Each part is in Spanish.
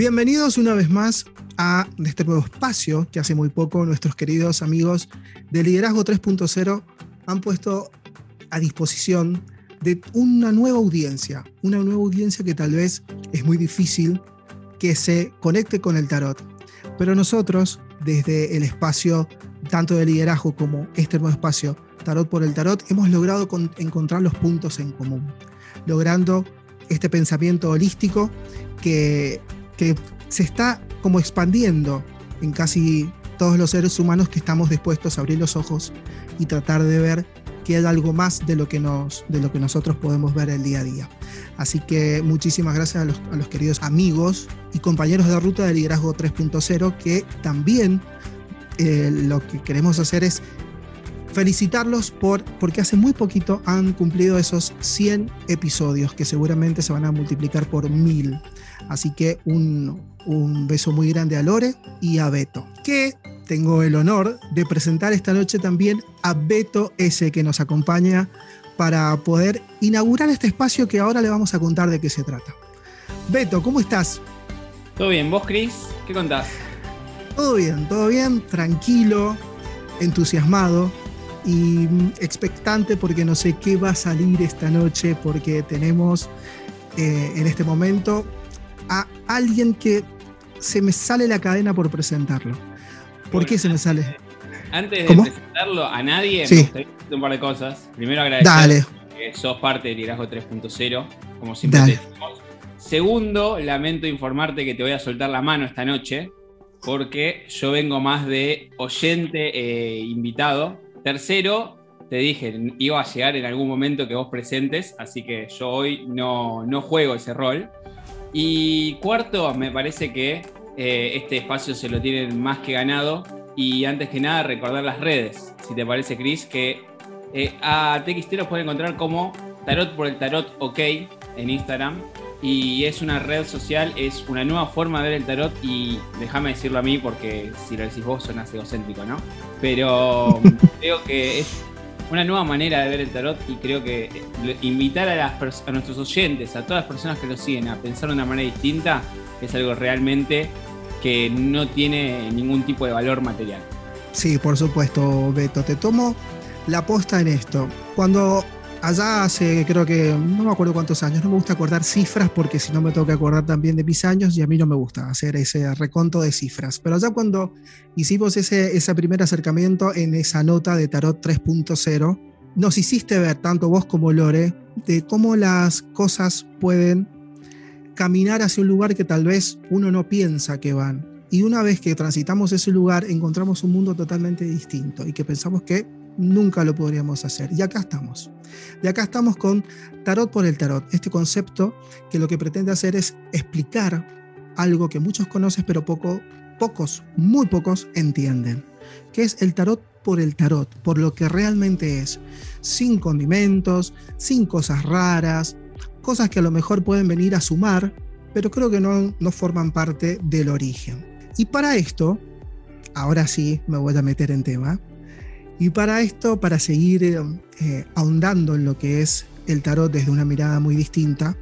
Bienvenidos una vez más a este nuevo espacio que hace muy poco nuestros queridos amigos de Liderazgo 3.0 han puesto a disposición de una nueva audiencia, una nueva audiencia que tal vez es muy difícil que se conecte con el tarot. Pero nosotros, desde el espacio tanto de liderazgo como este nuevo espacio, Tarot por el Tarot, hemos logrado encontrar los puntos en común, logrando este pensamiento holístico que que se está como expandiendo en casi todos los seres humanos que estamos dispuestos a abrir los ojos y tratar de ver que hay algo más de lo que, nos, de lo que nosotros podemos ver el día a día. Así que muchísimas gracias a los, queridos amigos y compañeros de Ruta de Liderazgo 3.0 que también eh, lo que queremos hacer es felicitarlos por, porque hace muy poquito han cumplido esos 100 episodios que seguramente se van a multiplicar por mil. Así que un, un beso muy grande a Lore y a Beto, que tengo el honor de presentar esta noche también a Beto S, que nos acompaña para poder inaugurar este espacio que ahora le vamos a contar de qué se trata. Beto, ¿cómo estás? Todo bien, ¿vos, Cris? ¿Qué contás? Todo bien, todo bien, tranquilo, entusiasmado y expectante porque no sé qué va a salir esta noche porque tenemos eh, en este momento a alguien que se me sale la cadena por presentarlo. ¿Por qué se me sale? Antes de presentarlo a nadie, me gustaría decirte un par de cosas. Primero agradecer que sos parte de Liderazgo 3.0, como siempre te decimos. Segundo, lamento informarte que te voy a soltar la mano esta noche, porque yo vengo más de oyente e invitado. Tercero, te dije, iba a llegar en algún momento que vos presentes, así que yo hoy no, no juego ese rol. Y cuarto, me parece que eh, este espacio se lo tienen más que ganado. Y antes que nada, recordar las redes. Si te parece, Chris, que eh, a TXT los pueden encontrar como Tarot por el Tarot OK en Instagram. Y es una red social, es una nueva forma de ver el tarot. Y déjame decirlo a mí, porque si lo decís vos, suena egocéntrico, ¿no? Pero creo que es una nueva manera de ver el tarot y creo que invitar a, a nuestros oyentes, a todas las personas que lo siguen, a pensar de una manera distinta es algo realmente que no tiene ningún tipo de valor material. Sí, por supuesto, Beto. Te tomo la posta en esto. Cuando allá hace, creo que, no me acuerdo cuántos años, no me gusta acordar cifras porque si no me tengo que acordar también de mis años y a mí no me gusta hacer ese reconto de cifras. Pero allá cuando hicimos ese, ese primer acercamiento en esa nota de Tarot 3.0, nos hiciste ver, tanto vos como Lore, de cómo las cosas pueden caminar hacia un lugar que tal vez uno no piensa que van. Y una vez que transitamos ese lugar, encontramos un mundo totalmente distinto y que pensamos que nunca lo podríamos hacer. Y acá estamos. Y acá estamos con Tarot por el Tarot, este concepto que lo que pretende hacer es explicar algo que muchos conocen, pero poco, pocos, muy pocos entienden, que es el tarot por el tarot, por lo que realmente es, sin condimentos, sin cosas raras, cosas que a lo mejor pueden venir a sumar, pero creo que no, no forman parte del origen. Y para esto, ahora sí me voy a meter en tema, y para esto, para seguir eh, eh, ahondando en lo que es el tarot desde una mirada muy distinta,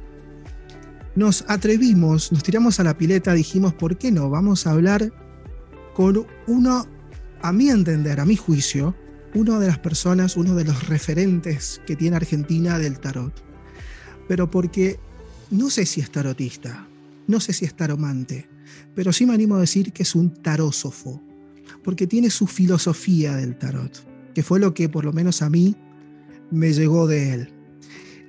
nos atrevimos, nos tiramos a la pileta, dijimos, ¿por qué no? Vamos a hablar con uno, a mi entender, a mi juicio, uno de las personas, uno de los referentes que tiene Argentina del tarot. Pero porque no sé si es tarotista, no sé si es taromante, pero sí me animo a decir que es un tarósofo, porque tiene su filosofía del tarot que fue lo que por lo menos a mí me llegó de él.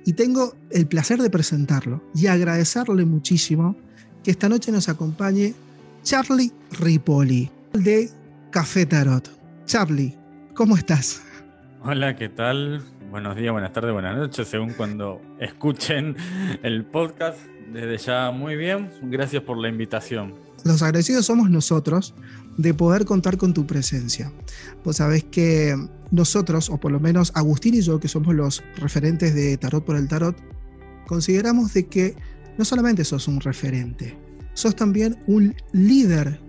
Y tengo el placer de presentarlo y agradecerle muchísimo que esta noche nos acompañe Charlie Ripoli de Café Tarot. Charlie, ¿cómo estás? Hola, ¿qué tal? Buenos días, buenas tardes, buenas noches, según cuando escuchen el podcast. Desde ya, muy bien. Gracias por la invitación. Los agradecidos somos nosotros de poder contar con tu presencia. Vos sabés que nosotros, o por lo menos Agustín y yo, que somos los referentes de Tarot por el Tarot, consideramos de que no solamente sos un referente, sos también un líder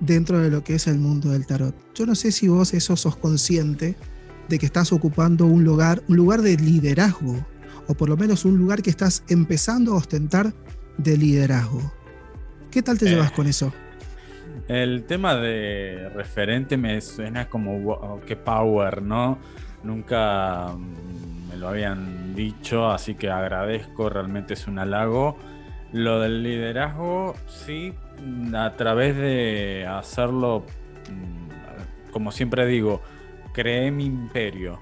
dentro de lo que es el mundo del tarot. Yo no sé si vos eso sos consciente de que estás ocupando un lugar, un lugar de liderazgo, o por lo menos un lugar que estás empezando a ostentar de liderazgo. ¿Qué tal te llevas con eso? El tema de referente me suena como wow, qué power, ¿no? Nunca mm, me lo habían dicho, así que agradezco, realmente es un halago. Lo del liderazgo, sí, a través de hacerlo, mm, como siempre digo, creé mi imperio,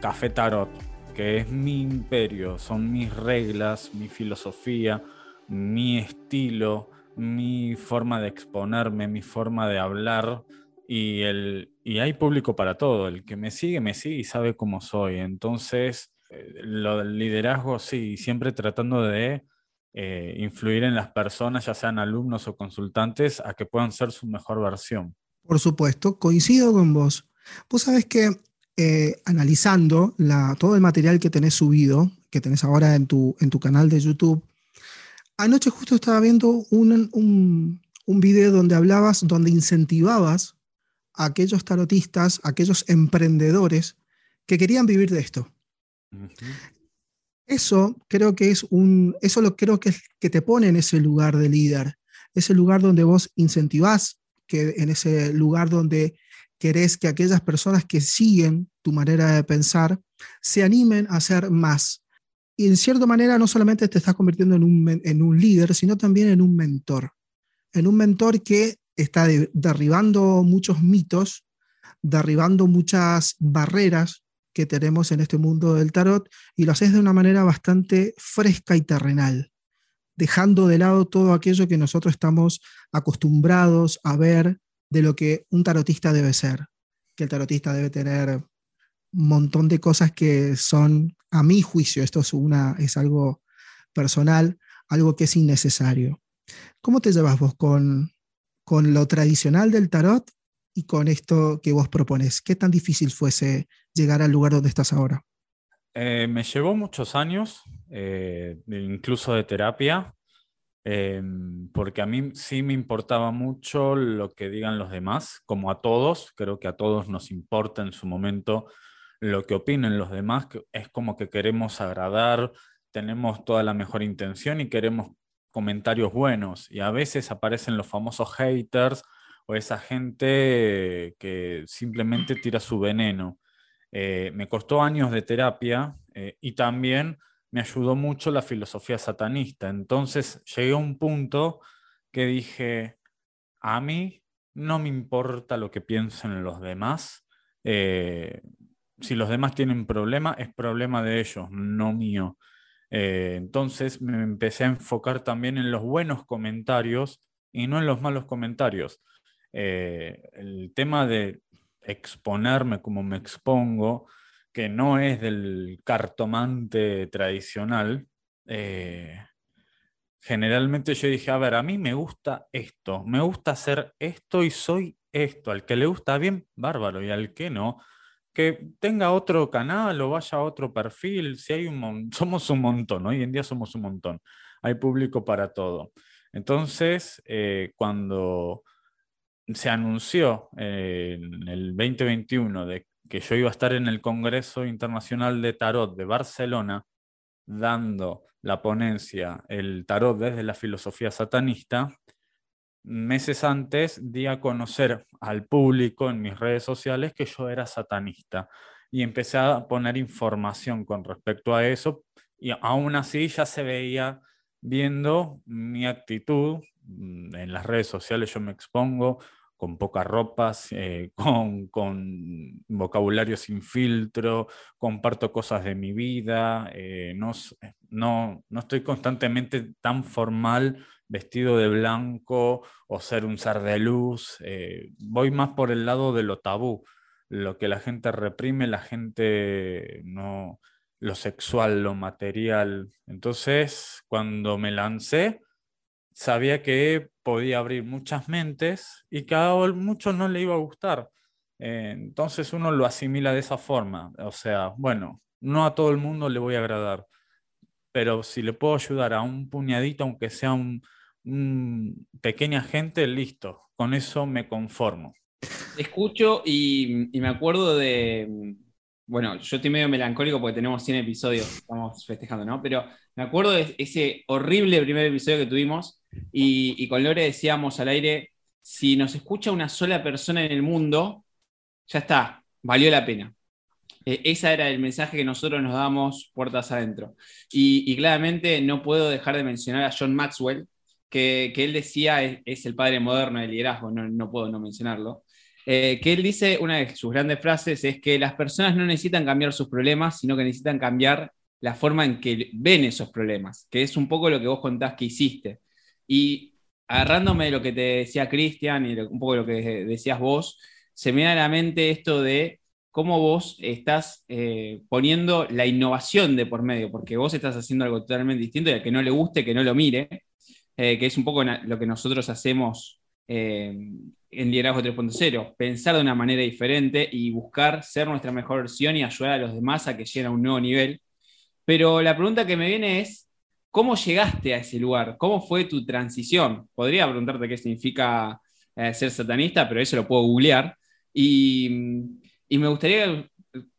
Café Tarot, que es mi imperio, son mis reglas, mi filosofía, mi estilo, mi forma de exponerme, mi forma de hablar. Y, el, y hay público para todo. El que me sigue, me sigue y sabe cómo soy. Entonces, eh, lo del liderazgo, sí, siempre tratando de eh, influir en las personas, ya sean alumnos o consultantes, a que puedan ser su mejor versión. Por supuesto, coincido con vos. Vos sabés que eh, analizando la, todo el material que tenés subido, que tenés ahora en tu, en tu canal de YouTube, anoche justo estaba viendo un, un, video donde hablabas, donde incentivabas a aquellos tarotistas, a aquellos emprendedores que querían vivir de esto. Eso creo que es un, eso lo creo que es que te pone en ese lugar de líder, ese lugar donde vos incentivás, que en ese lugar donde querés que aquellas personas que siguen tu manera de pensar se animen a hacer más. Y en cierta manera no solamente te estás convirtiendo en un, en un líder, sino también en un mentor. En un mentor que está derribando muchos mitos, derribando muchas barreras que tenemos en este mundo del tarot y lo haces de una manera bastante fresca y terrenal, dejando de lado todo aquello que nosotros estamos acostumbrados a ver de lo que un tarotista debe ser, que el tarotista debe tener montón de cosas que son, a mi juicio, esto es, una, es algo personal, algo que es innecesario. ¿Cómo te llevas vos con, con lo tradicional del tarot y con esto que vos propones? ¿Qué tan difícil fuese llegar al lugar donde estás ahora? Eh, me llevó muchos años, eh, incluso de terapia, Em, porque a mí sí me importaba mucho lo que digan los demás, como a todos, creo que a todos nos importa en su momento lo que opinen los demás, es como que queremos agradar, tenemos toda la mejor intención y queremos comentarios buenos, y a veces aparecen los famosos haters o esa gente que simplemente tira su veneno. Eh, me costó años de terapia eh, y también me ayudó mucho la filosofía satanista. Entonces llegué a un punto que dije, a mí no me importa lo que piensen los demás. Eh, si los demás tienen problema, es problema de ellos, no mío. Eh, entonces me empecé a enfocar también en los buenos comentarios y no en los malos comentarios. Eh, el tema de exponerme como me expongo, que no es del cartomante tradicional, eh, generalmente yo dije, a ver, a mí me gusta esto, me gusta hacer esto y soy esto. Al que le gusta bien, bárbaro, y al que no, que tenga otro canal o vaya a otro perfil, si hay un somos un montón, hoy en día somos un montón, hay público para todo. Entonces, eh, cuando se anunció en el 2021 de que yo iba a estar en el Congreso Internacional de Tarot de Barcelona dando la ponencia El tarot desde la filosofía satanista, meses antes di a conocer al público en mis redes sociales que yo era satanista y empecé a poner información con respecto a eso y aún así ya se veía viendo mi actitud mm, en las redes sociales yo me expongo con pocas ropas, eh, con, vocabulario sin filtro, comparto cosas de mi vida, eh, no, no, no, estoy constantemente tan formal, vestido de blanco o ser un ser de luz, eh, voy más por el lado de lo tabú, lo que la gente reprime, la gente no, lo sexual, lo material. Entonces, cuando me lancé, sabía que podía abrir muchas mentes y que a muchos no le iba a gustar. Entonces uno lo asimila de esa forma. O sea, bueno, no a todo el mundo le voy a agradar, pero si le puedo ayudar a un puñadito, aunque sea un, pequeña gente, listo. Con eso me conformo. Escucho y, me acuerdo de, bueno, yo estoy medio melancólico porque tenemos 100 episodios, estamos festejando, ¿no? Pero me acuerdo de ese horrible primer episodio que tuvimos y, con Lore decíamos al aire, si nos escucha una sola persona en el mundo, ya está, valió la pena. Eh, ese era el mensaje que nosotros nos damos puertas adentro. Y, claramente no puedo dejar de mencionar a John Maxwell, que, él decía es, el padre moderno del liderazgo, no, puedo no mencionarlo. Eh, que él dice, una de sus grandes frases es que las personas no necesitan cambiar sus problemas, sino que necesitan cambiar la forma en que ven esos problemas, que es un poco lo que vos contás que hiciste. Y agarrándome de lo que te decía Cristian y un poco lo que decías vos, se me da a la mente esto de cómo vos estás eh, poniendo la innovación de por medio, porque vos estás haciendo algo totalmente distinto y al que no le guste, que no lo mire, eh, que es un poco lo que nosotros hacemos eh, en Liderazgo 3.0, pensar de una manera diferente y buscar ser nuestra mejor versión y ayudar a los demás a que lleguen a un nuevo nivel. Pero la pregunta que me viene es, ¿cómo llegaste a ese lugar? ¿Cómo fue tu transición? Podría preguntarte qué significa ser satanista, pero eso lo puedo googlear. Y y me gustaría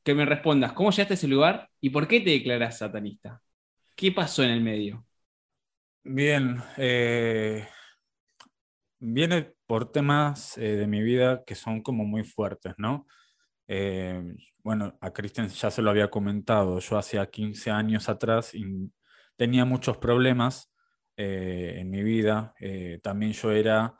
que me respondas, ¿cómo llegaste a ese lugar y por qué te declaras satanista? ¿Qué pasó en el medio? Bien, eh, viene por temas eh, de mi vida que son como muy fuertes, ¿no? Eh, bueno, a Cristian ya se lo había comentado, yo hacía 15 años atrás tenía muchos problemas en mi vida, también yo era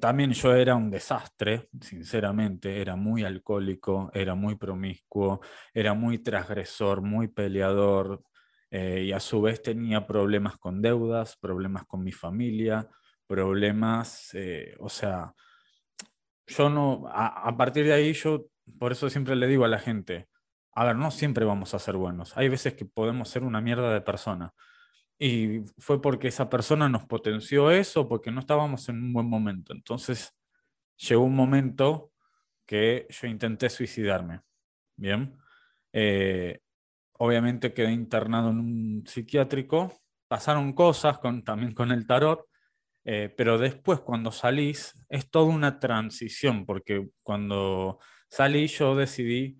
también yo era un desastre, sinceramente, era muy alcohólico, era muy promiscuo, era muy transgresor, muy peleador eh, y a su vez tenía problemas con deudas, problemas con mi familia, problemas, eh, o sea, yo no, a, partir de ahí yo, por eso siempre le digo a la gente, a ver, no siempre vamos a ser buenos, hay veces que podemos ser una mierda de persona y fue porque esa persona nos potenció eso, porque no estábamos en un buen momento. Entonces llegó un momento que yo intenté suicidarme. Bien. Eh, obviamente quedé internado en un psiquiátrico. Pasaron cosas con, también con el tarot, eh, pero después cuando salís es toda una transición, porque cuando salí yo decidí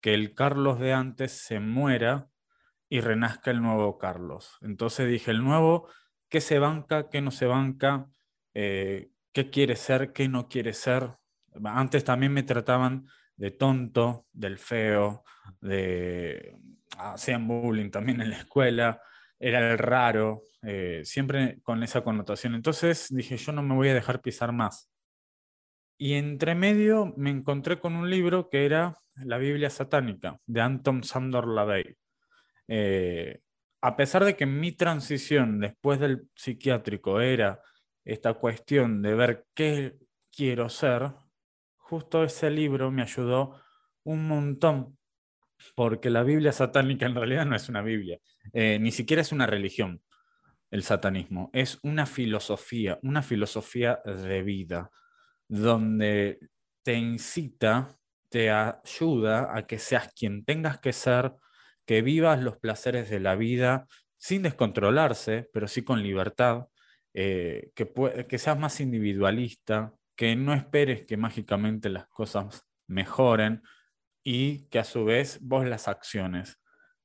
que el Carlos de antes se muera y renazca el nuevo Carlos. Entonces dije, el nuevo, ¿qué se banca, qué no se banca? Eh, ¿Qué quiere ser, qué no quiere ser? Antes también me trataban de tonto, del feo, de... Hacían bullying también en la escuela, era el raro, eh, siempre con esa connotación. Entonces dije, yo no me voy a dejar pisar más. Y entre medio me encontré con un libro que era La Biblia Satánica, de Anton Sandor Lavey. Eh, a pesar de que mi transición después del psiquiátrico era esta cuestión de ver qué quiero ser, justo ese libro me ayudó un montón, porque la Biblia satánica en realidad no es una Biblia, eh, ni siquiera es una religión, el satanismo, es una filosofía, una filosofía de vida, donde te incita, te ayuda a que seas quien tengas que ser, que vivas los placeres de la vida sin descontrolarse, pero sí con libertad, eh, que, que seas más individualista, que no esperes que mágicamente las cosas mejoren y que a su vez vos las acciones.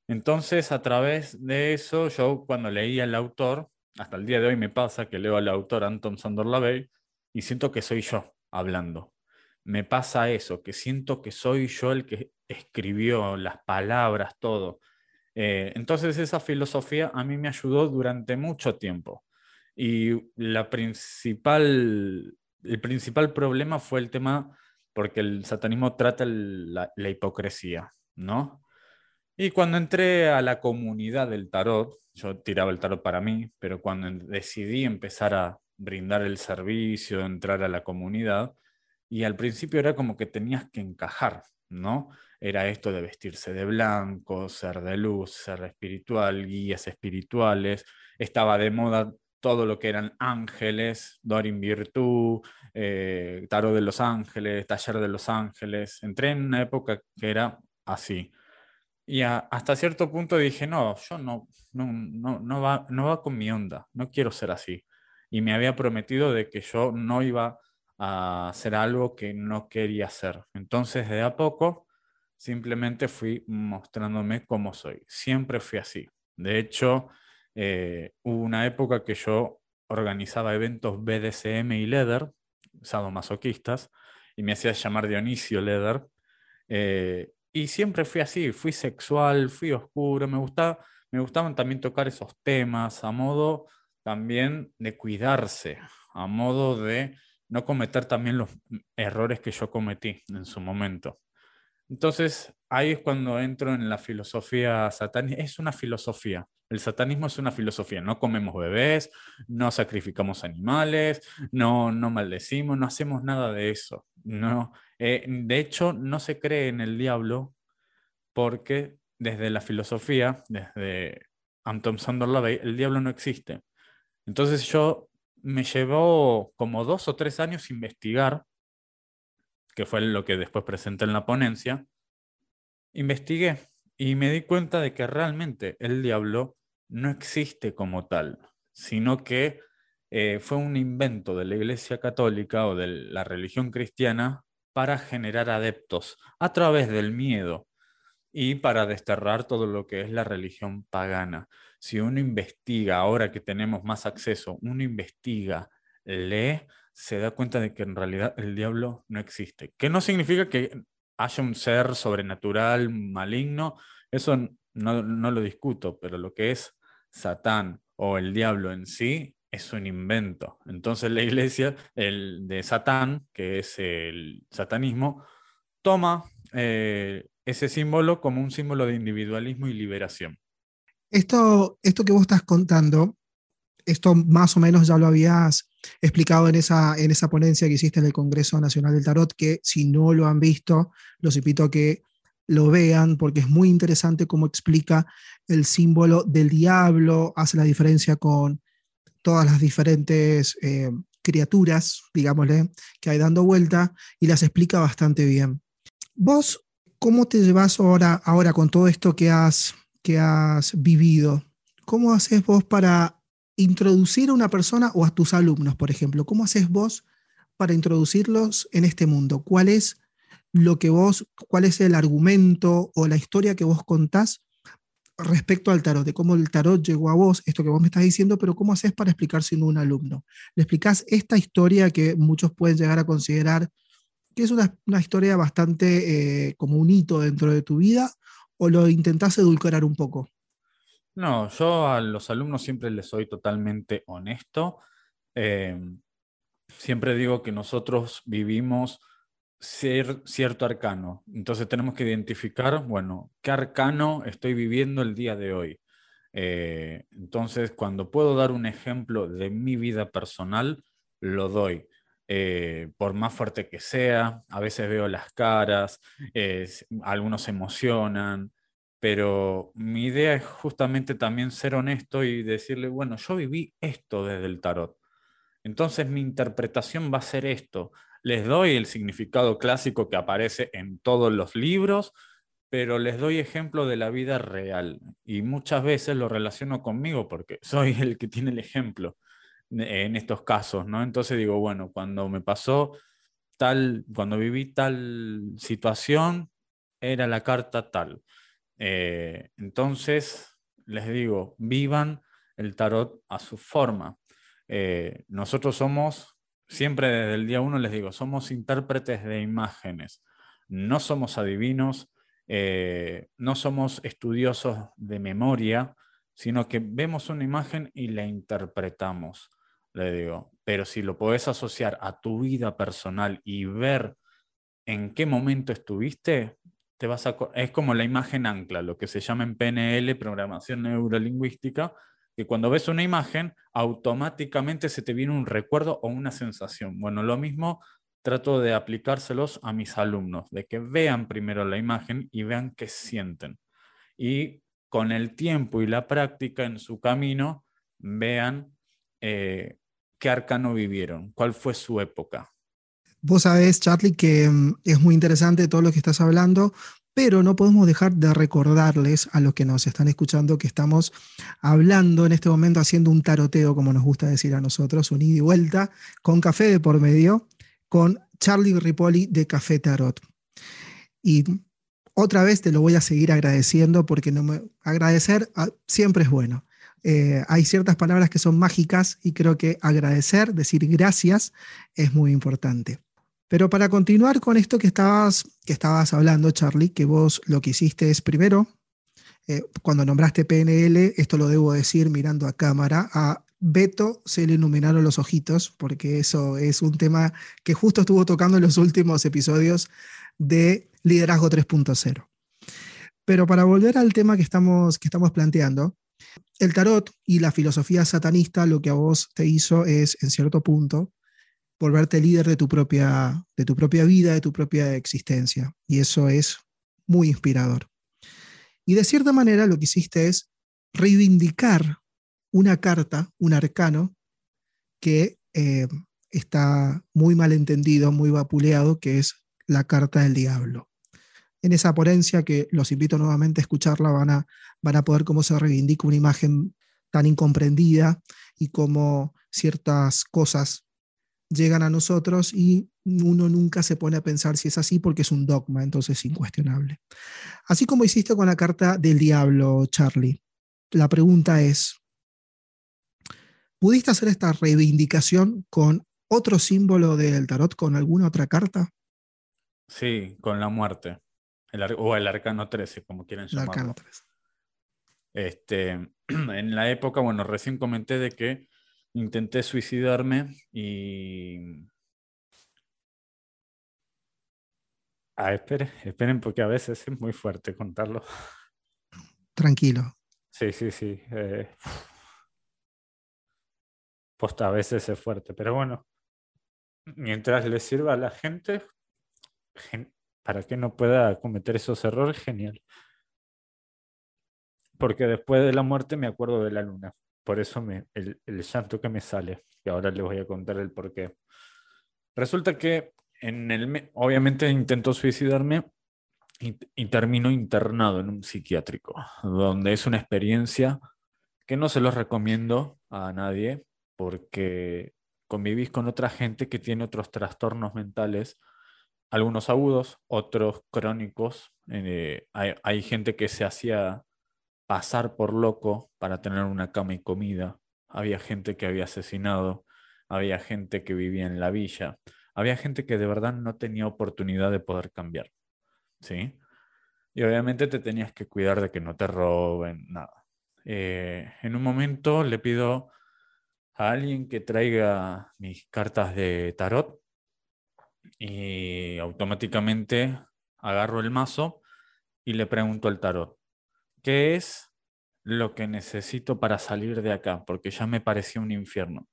Entonces, a través de eso, yo cuando leía al autor, hasta el día de hoy me pasa que leo al autor Anton Sandor Lavey y siento que soy yo hablando. Me pasa eso, que siento que soy yo el que escribió, las palabras, todo. Eh, entonces esa filosofía a mí me ayudó durante mucho tiempo. Y la principal, el principal problema fue el tema porque el satanismo trata la, la hipocresía, ¿no? Y cuando entré a la comunidad del tarot, yo tiraba el tarot para mí, pero cuando decidí empezar a brindar el servicio, entrar a la comunidad, y al principio era como que tenías que encajar, ¿no? era esto de vestirse de blanco, ser de luz, ser espiritual, guías espirituales. Estaba de moda todo lo que eran ángeles, Dorin Virtud, eh, Tarot de los Ángeles, Taller de los Ángeles. Entré en una época que era así. Y hasta cierto punto dije, no, yo no, no, no, va, no va con mi onda, no quiero ser así. Y me había prometido de que yo no iba a hacer algo que no quería hacer. Entonces, de a poco, simplemente fui mostrándome cómo soy. Siempre fui así. De hecho, eh, hubo una época que yo organizaba eventos BDSM y Leather, sadomasoquistas, y me hacía llamar Dionisio Leather. Eh, y siempre fui así, fui sexual, fui oscuro, me, gustaba, me gustaban también tocar esos temas a modo también de cuidarse, a modo de no cometer también los errores que yo cometí en su momento. Entonces, ahí es cuando entro en la filosofía satánica. Es una filosofía. El satanismo es una filosofía. No comemos bebés, no sacrificamos animales, no, no maldecimos, no hacemos nada de eso. No, eh, de hecho, no se cree en el diablo porque desde la filosofía, desde Anton Sandor Lavey, el diablo no existe. Entonces yo me llevó como dos o tres años investigar que fue lo que después presenté en la ponencia, investigué y me di cuenta de que realmente el diablo no existe como tal, sino que eh, fue un invento de la Iglesia Católica o de la religión cristiana para generar adeptos a través del miedo y para desterrar todo lo que es la religión pagana. Si uno investiga, ahora que tenemos más acceso, uno investiga, lee, se da cuenta de que en realidad el diablo no existe. Que no significa que haya un ser sobrenatural, maligno, eso no, lo discuto, pero lo que es Satán o el diablo en sí es un invento. Entonces la iglesia, el de Satán, que es el satanismo, toma eh, ese símbolo como un símbolo de individualismo y liberación. Esto, esto que vos estás contando esto más o menos ya lo habías explicado en esa, en esa ponencia que hiciste en el Congreso Nacional del Tarot, que si no lo han visto, los invito a que lo vean porque es muy interesante cómo explica el símbolo del diablo, hace la diferencia con todas las diferentes eh, criaturas, digámosle, que hay dando vuelta y las explica bastante bien. Vos, ¿cómo te llevas ahora, ahora con todo esto que has, que has vivido? ¿Cómo haces vos para introducir a una persona o a tus alumnos, por ejemplo? ¿Cómo haces vos para introducirlos en este mundo? ¿Cuál es lo que vos, cuál es el argumento o la historia que vos contás respecto al tarot, de cómo el tarot llegó a vos, esto que vos me estás diciendo, pero cómo haces para explicar siendo un alumno? ¿Le explicás esta historia que muchos pueden llegar a considerar que es una, historia bastante eh, como un hito dentro de tu vida o lo intentás edulcorar un poco? No, yo a los alumnos siempre les soy totalmente honesto. Em, siempre digo que nosotros vivimos cierto arcano. Entonces tenemos que identificar, bueno, qué arcano estoy viviendo el día de hoy. Eh, entonces, cuando puedo dar un ejemplo de mi vida personal, lo doy. Eh, por más fuerte que sea, a veces veo las caras, algunos se emocionan, pero mi idea es justamente también ser honesto y decirle, bueno, yo viví esto desde el tarot. Entonces mi interpretación va a ser esto. Les doy el significado clásico que aparece en todos los libros, pero les doy ejemplo de la vida real. Y muchas veces lo relaciono conmigo porque soy el que tiene el ejemplo en estos casos, ¿no? Entonces digo, bueno, cuando me pasó tal, cuando viví tal situación, era la carta tal. Eh, entonces, les digo, vivan el tarot a su forma. Eh, nosotros somos, siempre desde el día uno les digo, somos intérpretes de imágenes, no somos adivinos, eh, no somos estudiosos de memoria, sino que vemos una imagen y la interpretamos, le digo. Pero si lo podés asociar a tu vida personal y ver en qué momento estuviste, es como la imagen ancla, lo que se llama en PNL, programación neurolingüística, que cuando ves una imagen, automáticamente se te viene un recuerdo o una sensación. Bueno, lo mismo trato de aplicárselos a mis alumnos, de que vean primero la imagen y vean qué sienten. Y con el tiempo y la práctica en su camino, vean eh, qué arcano vivieron, cuál fue su época. Vos sabés, Charlie, que mm, es muy interesante todo lo que estás hablando, pero no podemos dejar de recordarles a los que nos están escuchando que estamos hablando en este momento, haciendo un taroteo, como nos gusta decir a nosotros, un ida y vuelta, con café de por medio, con Charlie Ripoli de Café Tarot. Y otra vez te lo voy a seguir agradeciendo porque agradecer ah, siempre es bueno. Eh, hay ciertas palabras que son mágicas y creo que agradecer, decir gracias, es muy importante. Pero para continuar con esto que estabas, que estabas hablando, Charlie, que vos lo que hiciste es primero, eh, cuando nombraste PNL, esto lo debo decir mirando a cámara, a Beto se le iluminaron los ojitos, porque eso es un tema que justo estuvo tocando en los últimos episodios de Liderazgo 3.0. Pero para volver al tema que estamos, que estamos planteando, el tarot y la filosofía satanista lo que a vos te hizo es, en cierto punto, volverte líder de tu propia, de tu propia vida, de tu propia existencia. Y eso es muy inspirador. Y de cierta manera lo que hiciste es reivindicar una carta, un arcano, que eh, está muy mal entendido, muy vapuleado, que es la carta del diablo. En esa ponencia, que los invito nuevamente a escucharla, van a, van a poder cómo se reivindica una imagen tan incomprendida y cómo ciertas cosas llegan a nosotros y uno nunca se pone a pensar si es así porque es un dogma, entonces es incuestionable. Así como hiciste con la carta del diablo, Charlie. La pregunta es, ¿pudiste hacer esta reivindicación con otro símbolo del tarot, con alguna otra carta? Sí, con la muerte. o el arcano 13, como quieren llamarlo. El arcano 13. Este, en la época, bueno, recién comenté de que intenté suicidarme y... Ah, esperen, esperen, porque a veces es muy fuerte contarlo. Tranquilo. Sí, sí, sí. Eh... Posta a veces es fuerte, pero bueno, mientras le sirva a la gente, para que no pueda cometer esos errores, genial. Porque después de la muerte me acuerdo de la luna. Por eso me, el, el llanto que me sale. Y ahora les voy a contar el por qué. Resulta que en el, obviamente intento suicidarme y, y, termino internado en un psiquiátrico, donde es una experiencia que no se los recomiendo a nadie porque convivís con otra gente que tiene otros trastornos mentales algunos agudos, otros crónicos. Eh, hay, gente que se hacía pasar por loco para tener una cama y comida. Había gente que había asesinado. Había gente que vivía en la villa. Había gente que de verdad no tenía oportunidad de poder cambiar. ¿Sí? Y obviamente te tenías que cuidar de que no te roben, nada. Eh, en un momento le pido a alguien que traiga mis cartas de tarot y automáticamente agarro el mazo y le pregunto al tarot, ¿qué es lo que necesito para salir de acá? Porque ya me parecía un infierno.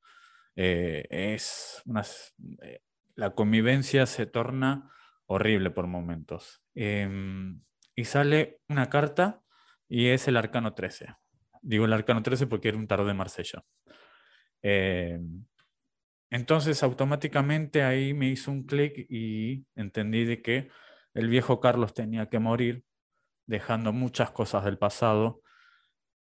Eh, es eh, la convivencia se torna horrible por momentos. Em, y sale una carta y es el arcano 13. Digo el arcano 13 porque era un tarot de Marsella. Em, entonces automáticamente ahí me hizo un clic y entendí de que el viejo Carlos tenía que morir, dejando muchas cosas del pasado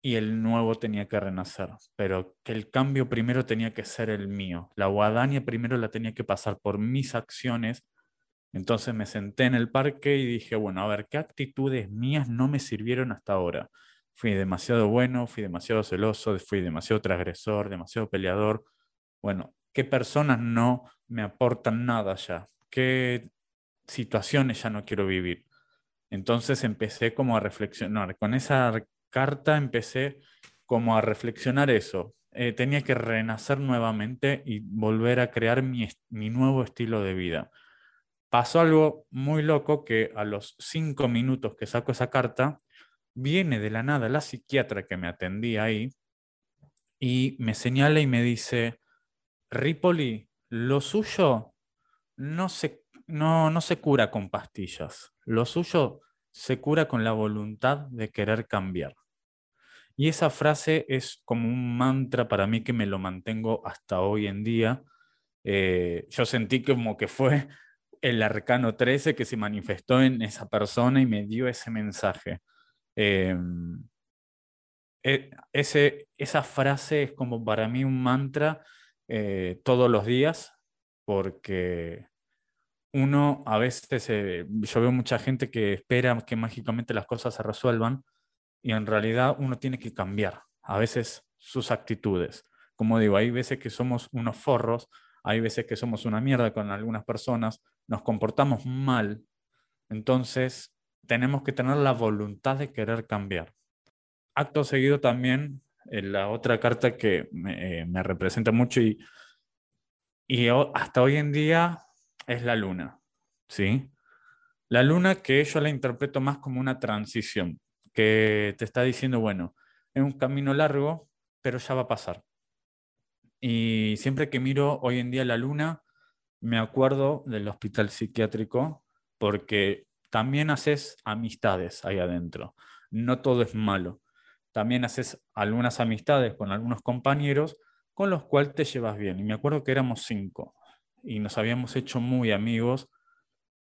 y el nuevo tenía que renacer, pero que el cambio primero tenía que ser el mío. La guadaña primero la tenía que pasar por mis acciones. Entonces me senté en el parque y dije, bueno, a ver, ¿qué actitudes mías no me sirvieron hasta ahora? Fui demasiado bueno, fui demasiado celoso, fui demasiado transgresor, demasiado peleador. Bueno, qué personas no me aportan nada ya, qué situaciones ya no quiero vivir. Entonces empecé como a reflexionar. Con esa carta empecé como a reflexionar eso. Eh, tenía que renacer nuevamente y volver a crear mi, mi nuevo estilo de vida. Pasó algo muy loco que a los cinco minutos que saco esa carta, viene de la nada la psiquiatra que me atendía ahí y me señala y me dice, Ripoli, lo suyo no se, no, no se cura con pastillas, lo suyo se cura con la voluntad de querer cambiar. Y esa frase es como un mantra para mí que me lo mantengo hasta hoy en día. Eh, yo sentí como que fue el arcano 13 que se manifestó en esa persona y me dio ese mensaje. Em, e, ese, esa frase es como para mí un mantra eh, todos los días porque uno a veces, eh, yo veo mucha gente que espera que mágicamente las cosas se resuelvan y en realidad uno tiene que cambiar a veces sus actitudes. Como digo, hay veces que somos unos forros, hay veces que somos una mierda con algunas personas, nos comportamos mal, entonces tenemos que tener la voluntad de querer cambiar. Acto seguido también, en la otra carta que me, eh, representa mucho y, y hasta hoy en día es la luna, ¿sí? La luna que yo la interpreto más como una transición, que te está diciendo, bueno, es un camino largo, pero ya va a pasar. Y siempre que miro hoy en día la luna, me acuerdo del hospital psiquiátrico porque también haces amistades ahí adentro. No todo es malo. También haces algunas amistades con algunos compañeros con los cuales te llevas bien. Y me acuerdo que éramos cinco y nos habíamos hecho muy amigos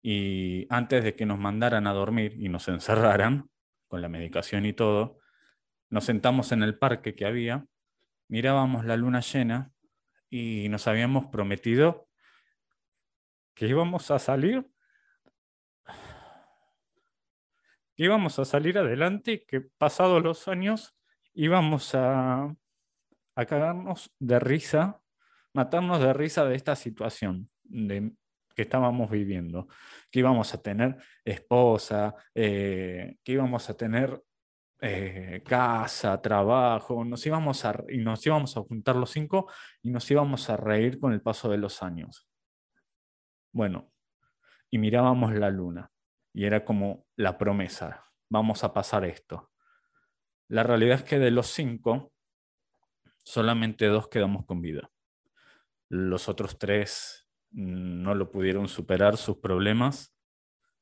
y antes de que nos mandaran a dormir y nos encerraran con la medicación y todo, nos sentamos en el parque que había, mirábamos la luna llena y nos habíamos prometido que íbamos a salir, que íbamos a salir adelante y que pasados los años íbamos a, a cagarnos de risa matarnos de risa de esta situación que estábamos viviendo, que íbamos a tener esposa, eh, que íbamos a tener eh, casa, trabajo, nos íbamos a, y nos íbamos a juntar los cinco y nos íbamos a reír con el paso de los años. Bueno, y mirábamos la luna y era como la promesa, vamos a pasar esto. La realidad es que de los cinco, solamente dos quedamos con vida. Los otros tres no lo pudieron superar sus problemas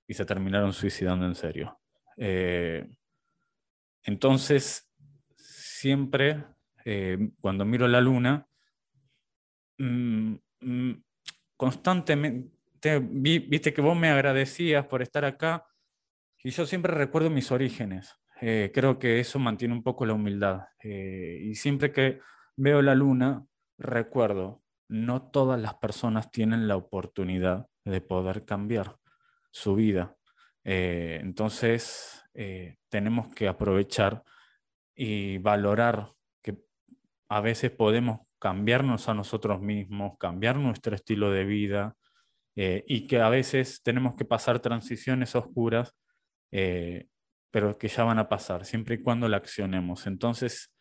y se terminaron suicidando en serio. Eh, entonces, siempre eh, cuando miro la luna, mm, mm, constantemente, viste que vos me agradecías por estar acá y yo siempre recuerdo mis orígenes. Eh, creo que eso mantiene un poco la humildad. y siempre que veo la luna, recuerdo no todas las personas tienen la oportunidad de poder cambiar su vida. Eh, entonces, eh, tenemos que aprovechar y valorar que a veces podemos cambiarnos a nosotros mismos, cambiar nuestro estilo de vida eh, y que a veces tenemos que pasar transiciones oscuras, pero que ya van a pasar, siempre y cuando la accionemos. Entonces,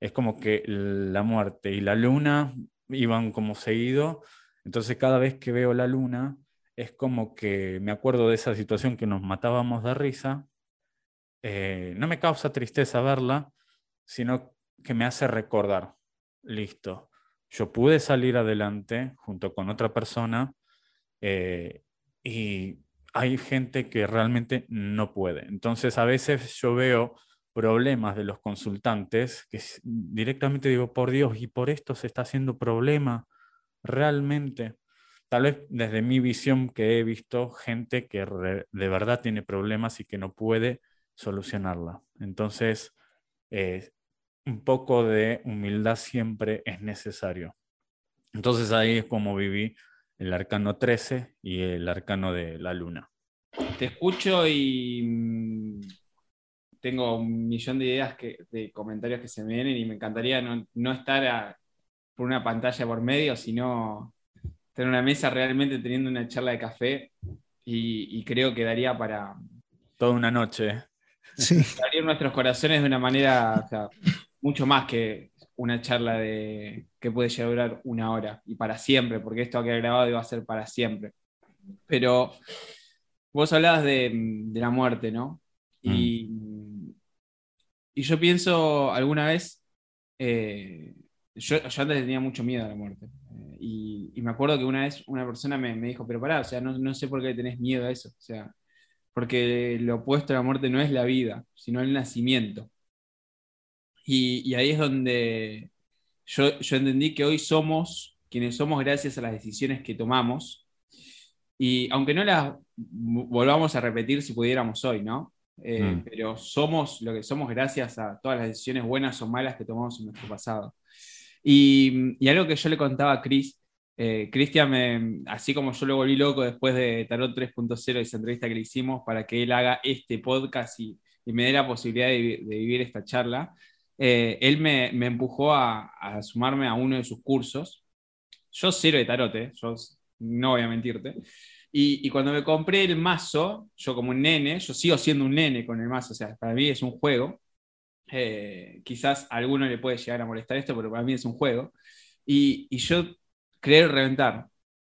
es como que la muerte y la luna iban como seguido. Entonces cada vez que veo la luna es como que me acuerdo de esa situación que nos matábamos de risa. Eh, no me causa tristeza verla, sino que me hace recordar, listo, yo pude salir adelante junto con otra persona eh, y hay gente que realmente no puede. Entonces a veces yo veo problemas de los consultantes, que directamente digo, por Dios, y por esto se está haciendo problema realmente. Tal vez desde mi visión que he visto gente que de verdad tiene problemas y que no puede solucionarla. Entonces, eh, un poco de humildad siempre es necesario. Entonces ahí es como viví el arcano 13 y el arcano de la luna. Te escucho y mm, tengo un millón de ideas, que, de comentarios que se me vienen y me encantaría no, estar por una pantalla por medio, sino tener una mesa realmente teniendo una charla de café y, creo que daría para... Toda una noche. Sí. Abrir nuestros corazones de una manera mucho más que una charla de que puede llegar a durar una hora y para siempre, porque esto que ha grabado va a ser para siempre. Pero vos hablabas de, de la muerte, ¿no? Y mm. Y yo pienso alguna vez, eh, yo, antes tenía mucho miedo a la muerte. Eh, y, me acuerdo que una vez una persona me, dijo, pero pará, o sea, no, sé por qué tenés miedo a eso. O sea, porque lo opuesto a la muerte no es la vida, sino el nacimiento. Y, ahí es donde yo, yo entendí que hoy somos quienes somos gracias a las decisiones que tomamos. Y aunque no las volvamos a repetir si pudiéramos hoy, ¿no? Eh, mm. pero somos lo que somos gracias a todas las decisiones buenas o malas que tomamos en nuestro pasado. Y, algo que yo le contaba a Chris Eh, Cristian, así como yo lo volví loco después de Tarot 3.0 y esa entrevista que le hicimos para que él haga este podcast y, me dé la posibilidad de, vivir esta charla, eh, él me, empujó a, sumarme a uno de sus cursos. Yo cero de tarot, eh, yo no voy a mentirte. Y, cuando me compré el mazo, yo como un nene, yo sigo siendo un nene con el mazo, o sea, para mí es un juego. quizás a alguno le puede llegar a molestar esto, pero para mí es un juego. Y, y yo creer reventar.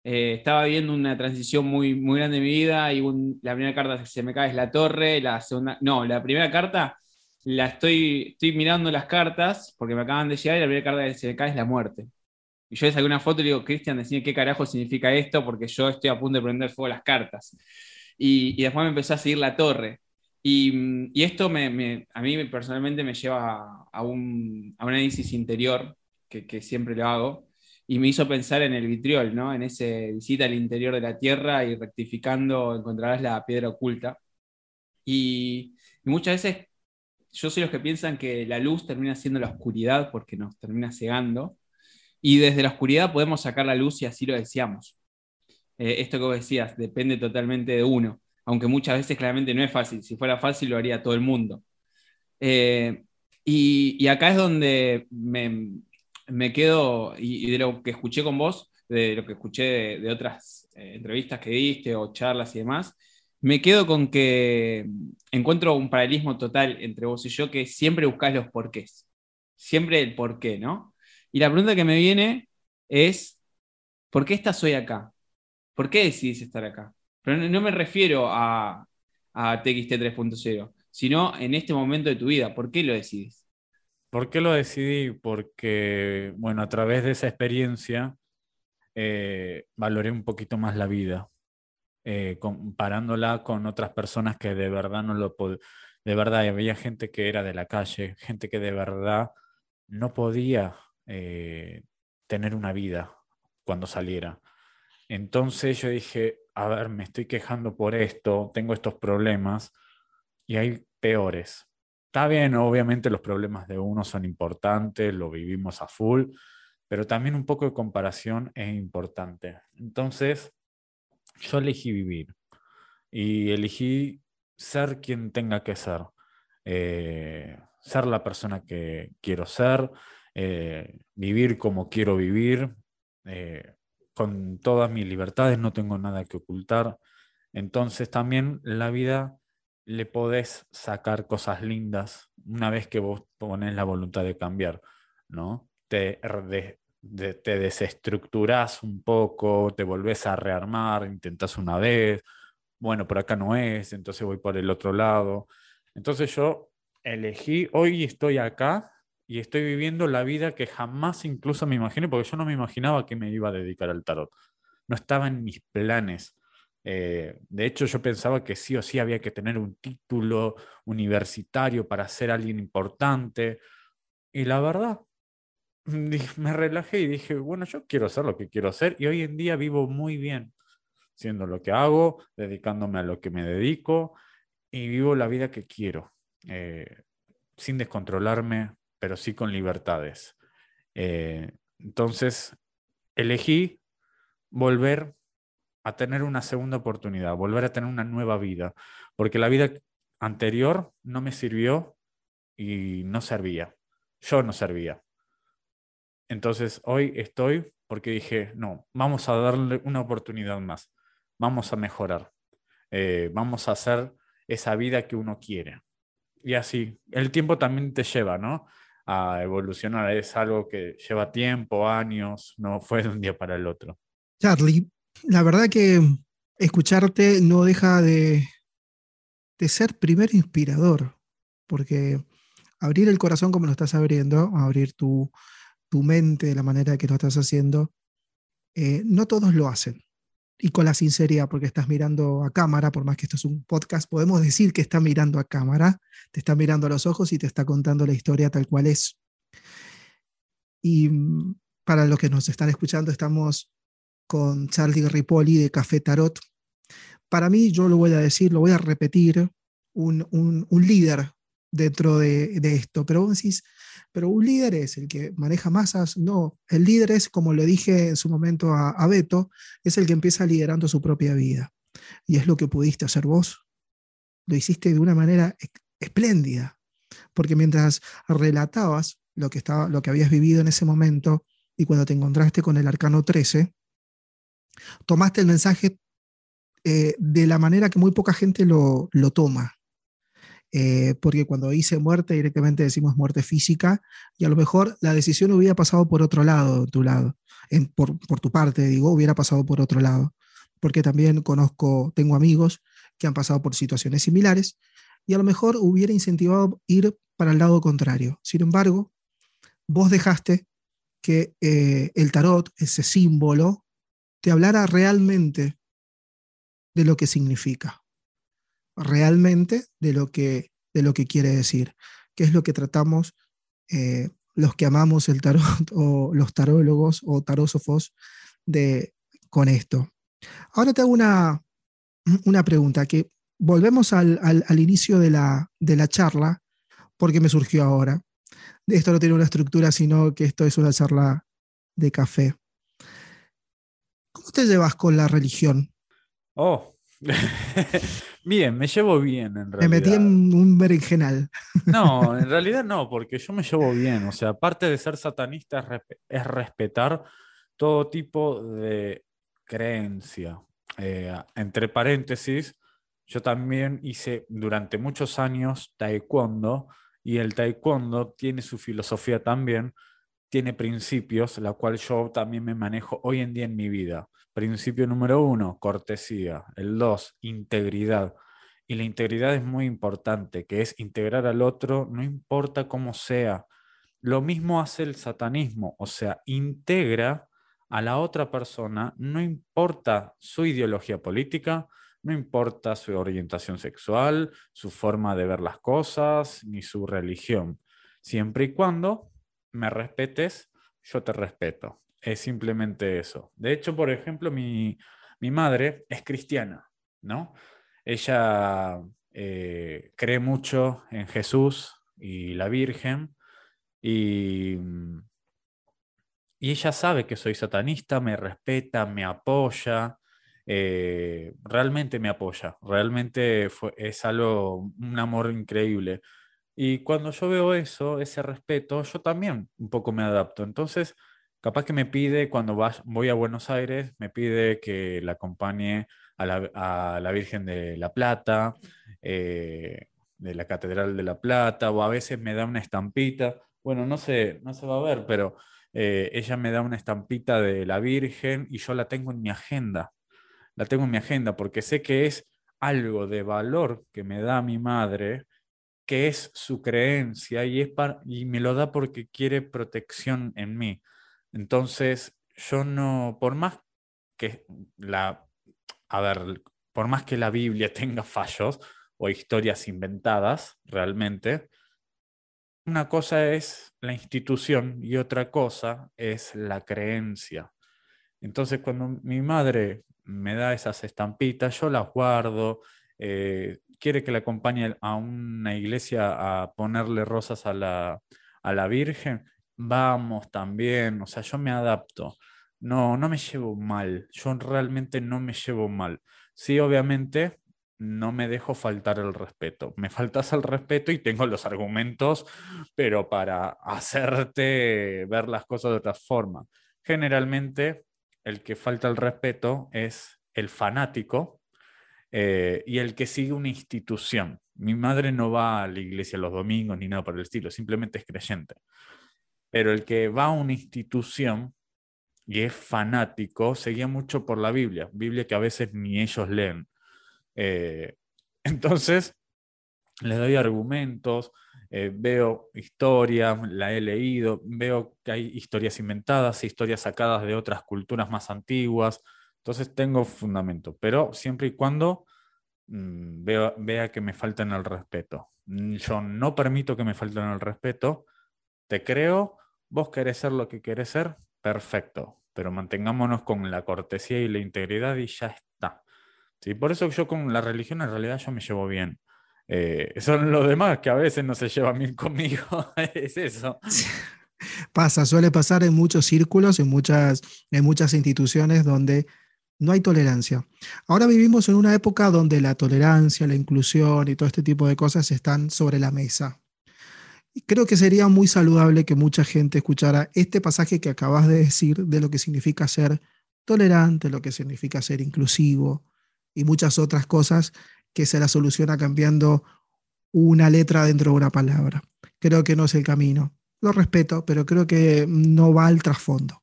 Eh, estaba viendo una transición muy, muy grande en mi vida y la primera carta que se me cae es la torre, la segunda, no, la primera carta la estoy, estoy mirando las cartas porque me acaban de llegar y la primera carta que se me cae es la muerte. Y yo le saqué una foto y le digo, Cristian, decime qué carajo significa esto porque yo estoy a punto de prender fuego las cartas. Y, después me empezó a seguir la torre. Y, esto a mí personalmente me lleva a un, a análisis interior que, siempre lo hago y me hizo pensar en el vitriol, ¿no? En ese visita al interior de la Tierra y rectificando encontrarás la piedra oculta. Y, muchas veces yo soy los que piensan que la luz termina siendo la oscuridad porque nos termina cegando. Y desde la oscuridad podemos sacar la luz si así lo deseamos. Eh, esto que vos decías depende totalmente de uno, aunque muchas veces claramente no es fácil. Si fuera fácil lo haría todo el mundo. Eh, y, acá es donde me, me quedo, y, de lo que escuché con vos, de lo que escuché de, otras eh, entrevistas que diste o charlas y demás, me quedo con que encuentro un paralelismo total entre vos y yo, que siempre buscás los porqués. Siempre el porqué, ¿no? Y la pregunta que me viene es, ¿por qué estás hoy acá? ¿Por qué decidís estar acá? Pero no, me refiero a, a TXT 3.0, sino en este momento de tu vida. ¿Por qué lo decides? ¿Por qué lo decidí? Porque, bueno, a través de esa experiencia eh, valoré un poquito más la vida, eh, comparándola con otras personas que de verdad no lo podían. De verdad, había gente que era de la calle, gente que de verdad no podía eh, tener una vida cuando saliera. Entonces yo dije, a ver, me estoy quejando por esto, tengo estos problemas y hay peores. Está bien, obviamente los problemas de uno son importantes, lo vivimos a full, pero también un poco de comparación es importante. Entonces, yo elegí vivir y elegí ser quien tenga que ser, eh, ser la persona que quiero ser, eh, vivir como quiero vivir, eh, con todas mis libertades, no tengo nada que ocultar. Entonces también la vida le podés sacar cosas lindas una vez que vos pones la voluntad de cambiar, ¿no? Te, te desestructurás un poco, te volvés a rearmar, intentás una vez, bueno, por acá no es, entonces voy por el otro lado. Entonces yo elegí, hoy estoy acá y estoy viviendo la vida que jamás incluso me imaginé, porque yo no me imaginaba que me iba a dedicar al tarot. No estaba en mis planes. Eh, de hecho, yo pensaba que sí o sí había que tener un título universitario para ser alguien importante. Y la verdad, me relajé y dije, bueno, yo quiero ser lo que quiero hacer y hoy en día vivo muy bien siendo lo que hago, dedicándome a lo que me dedico y vivo la vida que quiero, eh, sin descontrolarme, pero sí con libertades. Eh, entonces, elegí volver a tener una segunda oportunidad, volver a tener una nueva vida, porque la vida anterior no me sirvió y no servía. Yo no servía. Entonces hoy estoy porque dije, no, vamos a darle una oportunidad más, vamos a mejorar, eh, vamos a hacer esa vida que uno quiere. Y así, el tiempo también te lleva, ¿no? A evolucionar, es algo que lleva tiempo, años, no fue de un día para el otro. Charlie, la verdad que escucharte no deja de, ser primero inspirador, porque abrir el corazón como lo estás abriendo, abrir tu, mente de la manera que lo estás haciendo, eh, no todos lo hacen. Y con la sinceridad, porque estás mirando a cámara, por más que esto es un podcast, podemos decir que está mirando a cámara, te está mirando a los ojos y te está contando la historia tal cual es. Y mm, para los que nos están escuchando, estamos con Charlie Ripoli de Café Tarot. Para mí, yo lo voy a decir, lo voy a repetir, un, líder dentro de, esto, pero vos decís, pero un líder es el que maneja masas, no, el líder es, como le dije en su momento a, a Beto, es el que empieza liderando su propia vida. Y es lo que pudiste hacer vos. Lo hiciste de una manera espléndida, porque mientras relatabas lo que, estaba, lo que habías vivido en ese momento y cuando te encontraste con el arcano 13, tomaste el mensaje eh, de la manera que muy poca gente lo, lo toma. Eh, porque cuando dice muerte directamente decimos muerte física y a lo mejor la decisión hubiera pasado por otro lado, tu lado, por, tu parte, digo, hubiera pasado por otro lado, porque también conozco, tengo amigos que han pasado por situaciones similares y a lo mejor hubiera incentivado ir para el lado contrario. Sin embargo, vos dejaste que eh, el tarot, ese símbolo, te hablara realmente de lo que significa, realmente de lo que, de lo que quiere decir, que es lo que tratamos eh, los que amamos el tarot o los tarólogos o tarósofos de, con esto. Ahora te hago una, una pregunta, que volvemos al, al, inicio de la, de la charla, porque me surgió ahora. Esto no tiene una estructura, sino que esto es una charla de café. ¿Cómo te llevas con la religión? Oh, bien, me llevo bien en realidad. Me metí en un berenjenal. No, en realidad no, porque yo me llevo bien. O sea, aparte de ser satanista, es, respetar todo tipo de creencia. Eh, entre paréntesis, yo también hice durante muchos años taekwondo y el taekwondo tiene su filosofía también, tiene principios, la cual yo también me manejo hoy en día en mi vida. Principio número uno, cortesía. El dos, integridad. Y la integridad es muy importante, que es integrar al otro, no importa cómo sea. Lo mismo hace el satanismo, o sea, integra a la otra persona, no importa su ideología política, no importa su orientación sexual, su forma de ver las cosas, ni su religión. Siempre y cuando me respetes, yo te respeto. Es simplemente eso. De hecho, por ejemplo, mi, madre es cristiana, ¿no? Ella eh, cree mucho en Jesús y la Virgen y, y ella sabe que soy satanista, me respeta, me apoya, eh, realmente me apoya, realmente es algo, un amor increíble. Y cuando yo veo eso, ese respeto, yo también un poco me adapto. Entonces, Capaz que me pide, cuando voy a Buenos Aires, me pide que la acompañe a la, Virgen de la Plata, eh, de la Catedral de la Plata, o a veces me da una estampita. Bueno, no no se va a ver, pero eh, ella me da una estampita de la Virgen y yo la tengo en mi agenda. La tengo en mi agenda porque sé que es algo de valor que me da mi madre, que es su creencia y, es y me lo da porque quiere protección en mí. Entonces, yo no, por más que la, a ver, por más que la Biblia tenga fallos o historias inventadas realmente, una cosa es la institución y otra cosa es la creencia. Entonces, cuando mi madre me da esas estampitas, yo las guardo, eh, quiere que la acompañe a una iglesia a ponerle rosas a la, a la Virgen, vamos también, o sea, yo me adapto. No, no me llevo mal, yo realmente no me llevo mal. Sí, obviamente, no me dejo faltar el respeto. Me faltas el respeto y tengo los argumentos, pero para hacerte ver las cosas de otra forma. Generalmente, el que falta el respeto es el fanático eh, y el que sigue una institución. Mi madre no va a la iglesia los domingos ni nada por el estilo, simplemente es creyente. Pero el que va a una institución y es fanático, seguía mucho por la Biblia, Biblia que a veces ni ellos leen. Eh, entonces, les doy argumentos, eh, veo historia, la he leído, veo que hay historias inventadas, historias sacadas de otras culturas más antiguas, entonces tengo fundamento, pero siempre y cuando mm, vea que me faltan el respeto. Yo no permito que me falten el respeto, te creo, Vos querés ser lo que querés ser, perfecto, pero mantengámonos con la cortesía y la integridad y ya está. ¿Sí? Por eso yo con la religión en realidad yo me llevo bien. Eh, son los demás que a veces no se llevan bien conmigo, es eso. Pasa, suele pasar en muchos círculos, muchas, en muchas instituciones donde no hay tolerancia. Ahora vivimos en una época donde la tolerancia, la inclusión y todo este tipo de cosas están sobre la mesa. Creo que sería muy saludable que mucha gente escuchara este pasaje que acabas de decir de lo que significa ser tolerante, lo que significa ser inclusivo y muchas otras cosas que se la soluciona cambiando una letra dentro de una palabra. Creo que no es el camino. Lo respeto, pero creo que no va al trasfondo.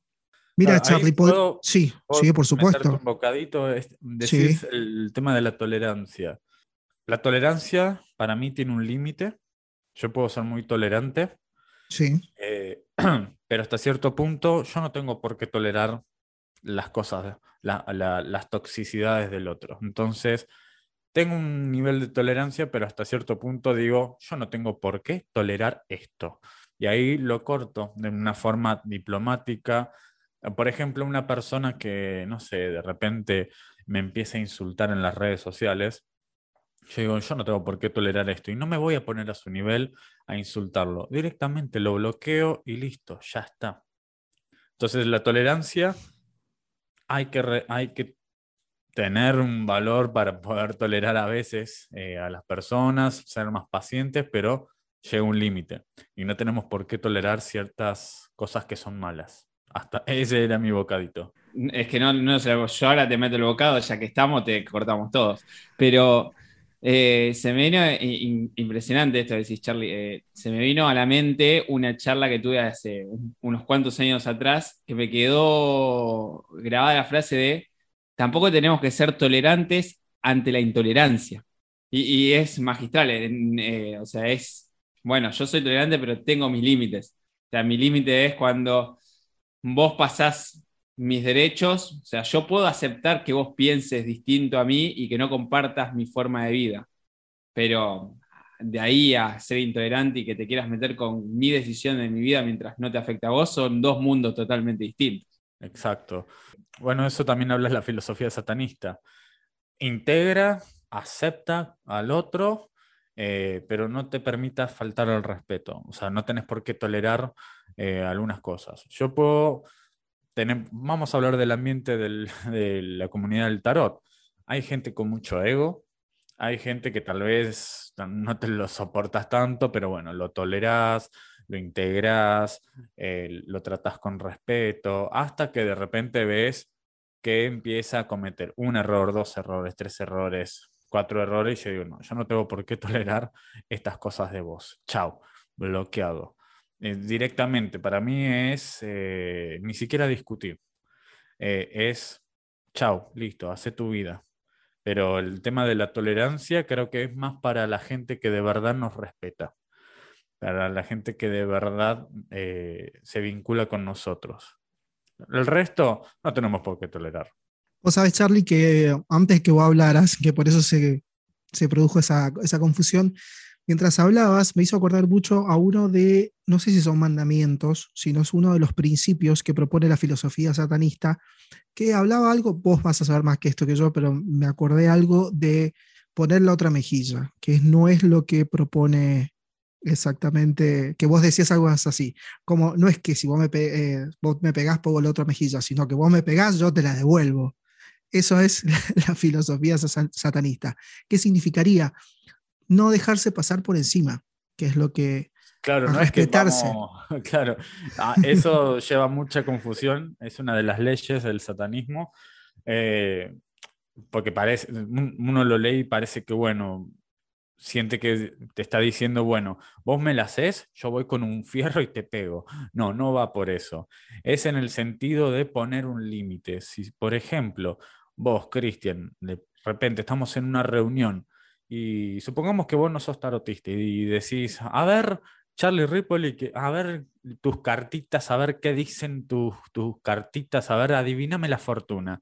Mira, Charlie, sí, sí, por supuesto. Un bocadito, decís el tema de la tolerancia. La tolerancia para mí tiene un límite. Yo puedo ser muy tolerante. Sí. Eh, pero hasta cierto punto yo no tengo por qué tolerar las cosas, las toxicidades del otro. Entonces, tengo un nivel de tolerancia, pero hasta cierto punto digo, yo no tengo por qué tolerar esto. Y ahí lo corto de una forma diplomática. Por ejemplo, una persona que, no sé, de repente me empieza a insultar en las redes sociales, yo digo, yo no tengo por qué tolerar esto y no me voy a poner a su nivel a insultarlo. Directamente lo bloqueo y listo, ya está. Entonces la tolerancia hay que, hay que tener un valor para poder tolerar a veces eh, a las personas, ser más pacientes, pero llega un límite y no tenemos por qué tolerar ciertas cosas que son malas. Hasta ese era mi bocadito. Es que no, no yo ahora te meto el bocado, ya que estamos, te cortamos todos. Pero eh, se me vino impresionante esto que decís, Charlie. Eh, se me vino a la mente una charla que tuve hace unos cuantos años atrás que me quedó grabada la frase de tampoco tenemos que ser tolerantes ante la intolerancia. Y, es magistral, eh, o sea, es, bueno, yo soy tolerante, pero tengo mis límites. O sea, mi límite es cuando vos pasás mis derechos, o sea, yo puedo aceptar que vos pienses distinto a mí y que no compartas mi forma de vida, pero de ahí a ser intolerante y que te quieras meter con mi decisión de mi vida mientras no te afecta a vos, son dos mundos totalmente distintos. Exacto. Bueno, eso también habla la filosofía satanista. Integra, acepta al otro, eh, pero no te permita faltar al respeto. O sea, no tenés por qué tolerar eh, algunas cosas. Yo puedo vamos a hablar del ambiente de la comunidad del tarot. Hay gente con mucho ego, hay gente que tal vez no te lo soportas tanto, pero bueno, lo toleras, lo integras, eh, lo tratas con respeto, hasta que de repente ves que empieza a cometer un error, dos errores, tres errores, cuatro errores, y yo digo, no, yo no tengo por qué tolerar estas cosas de vos. Chao, bloqueado. Eh, directamente, para mí es eh, ni siquiera discutir. es, chao, listo, hace tu vida. Pero el tema de la tolerancia creo que es más para la gente que de verdad nos respeta para la gente que de verdad eh, se vincula con nosotros. El resto no tenemos por qué tolerar. Vos sabes, Charlie, que antes que vos hablaras, que por eso se, se produjo esa, esa, confusión, mientras hablabas me hizo acordar mucho a uno de, no sé si son mandamientos, sino es uno de los principios que propone la filosofía satanista, que hablaba algo, vos vas a saber más que esto que yo, pero me acordé algo de poner la otra mejilla, que no es lo que propone Exactamente, que vos decías algo así, como no es que si vos me, eh, vos me pegás pongo la otra mejilla, sino que vos me pegás, yo te la devuelvo. Eso es la filosofía satanista. ¿Qué significaría? No dejarse pasar por encima, que es lo que... Claro, no respetarse. es que claro, ah, eso lleva mucha confusión, es una de las leyes del satanismo, eh, porque parece, uno lo lee y parece que, bueno, siente que te está diciendo, bueno, vos me la haces, yo voy con un fierro y te pego. No, no va por eso. Es en el sentido de poner un límite. Si, por ejemplo, vos, Cristian, de repente estamos en una reunión y supongamos que vos no sos tarotista y decís, a ver, Charlie Ripoli, a ver tus cartitas, a ver qué dicen tus, tus cartitas, a ver, adivíname la fortuna.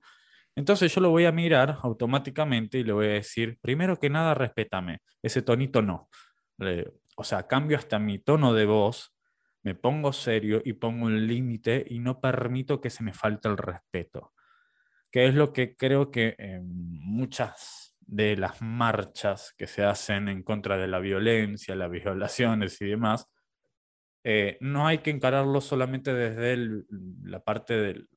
Entonces yo lo voy a mirar automáticamente y le voy a decir, primero que nada, respétame. Ese tonito no. o sea, cambio hasta mi tono de voz, me pongo serio y pongo un límite y no permito que se me falte el respeto. Que es lo que creo que en muchas de las marchas que se hacen en contra de la violencia, las violaciones y demás, eh, no hay que encararlo solamente desde la parte del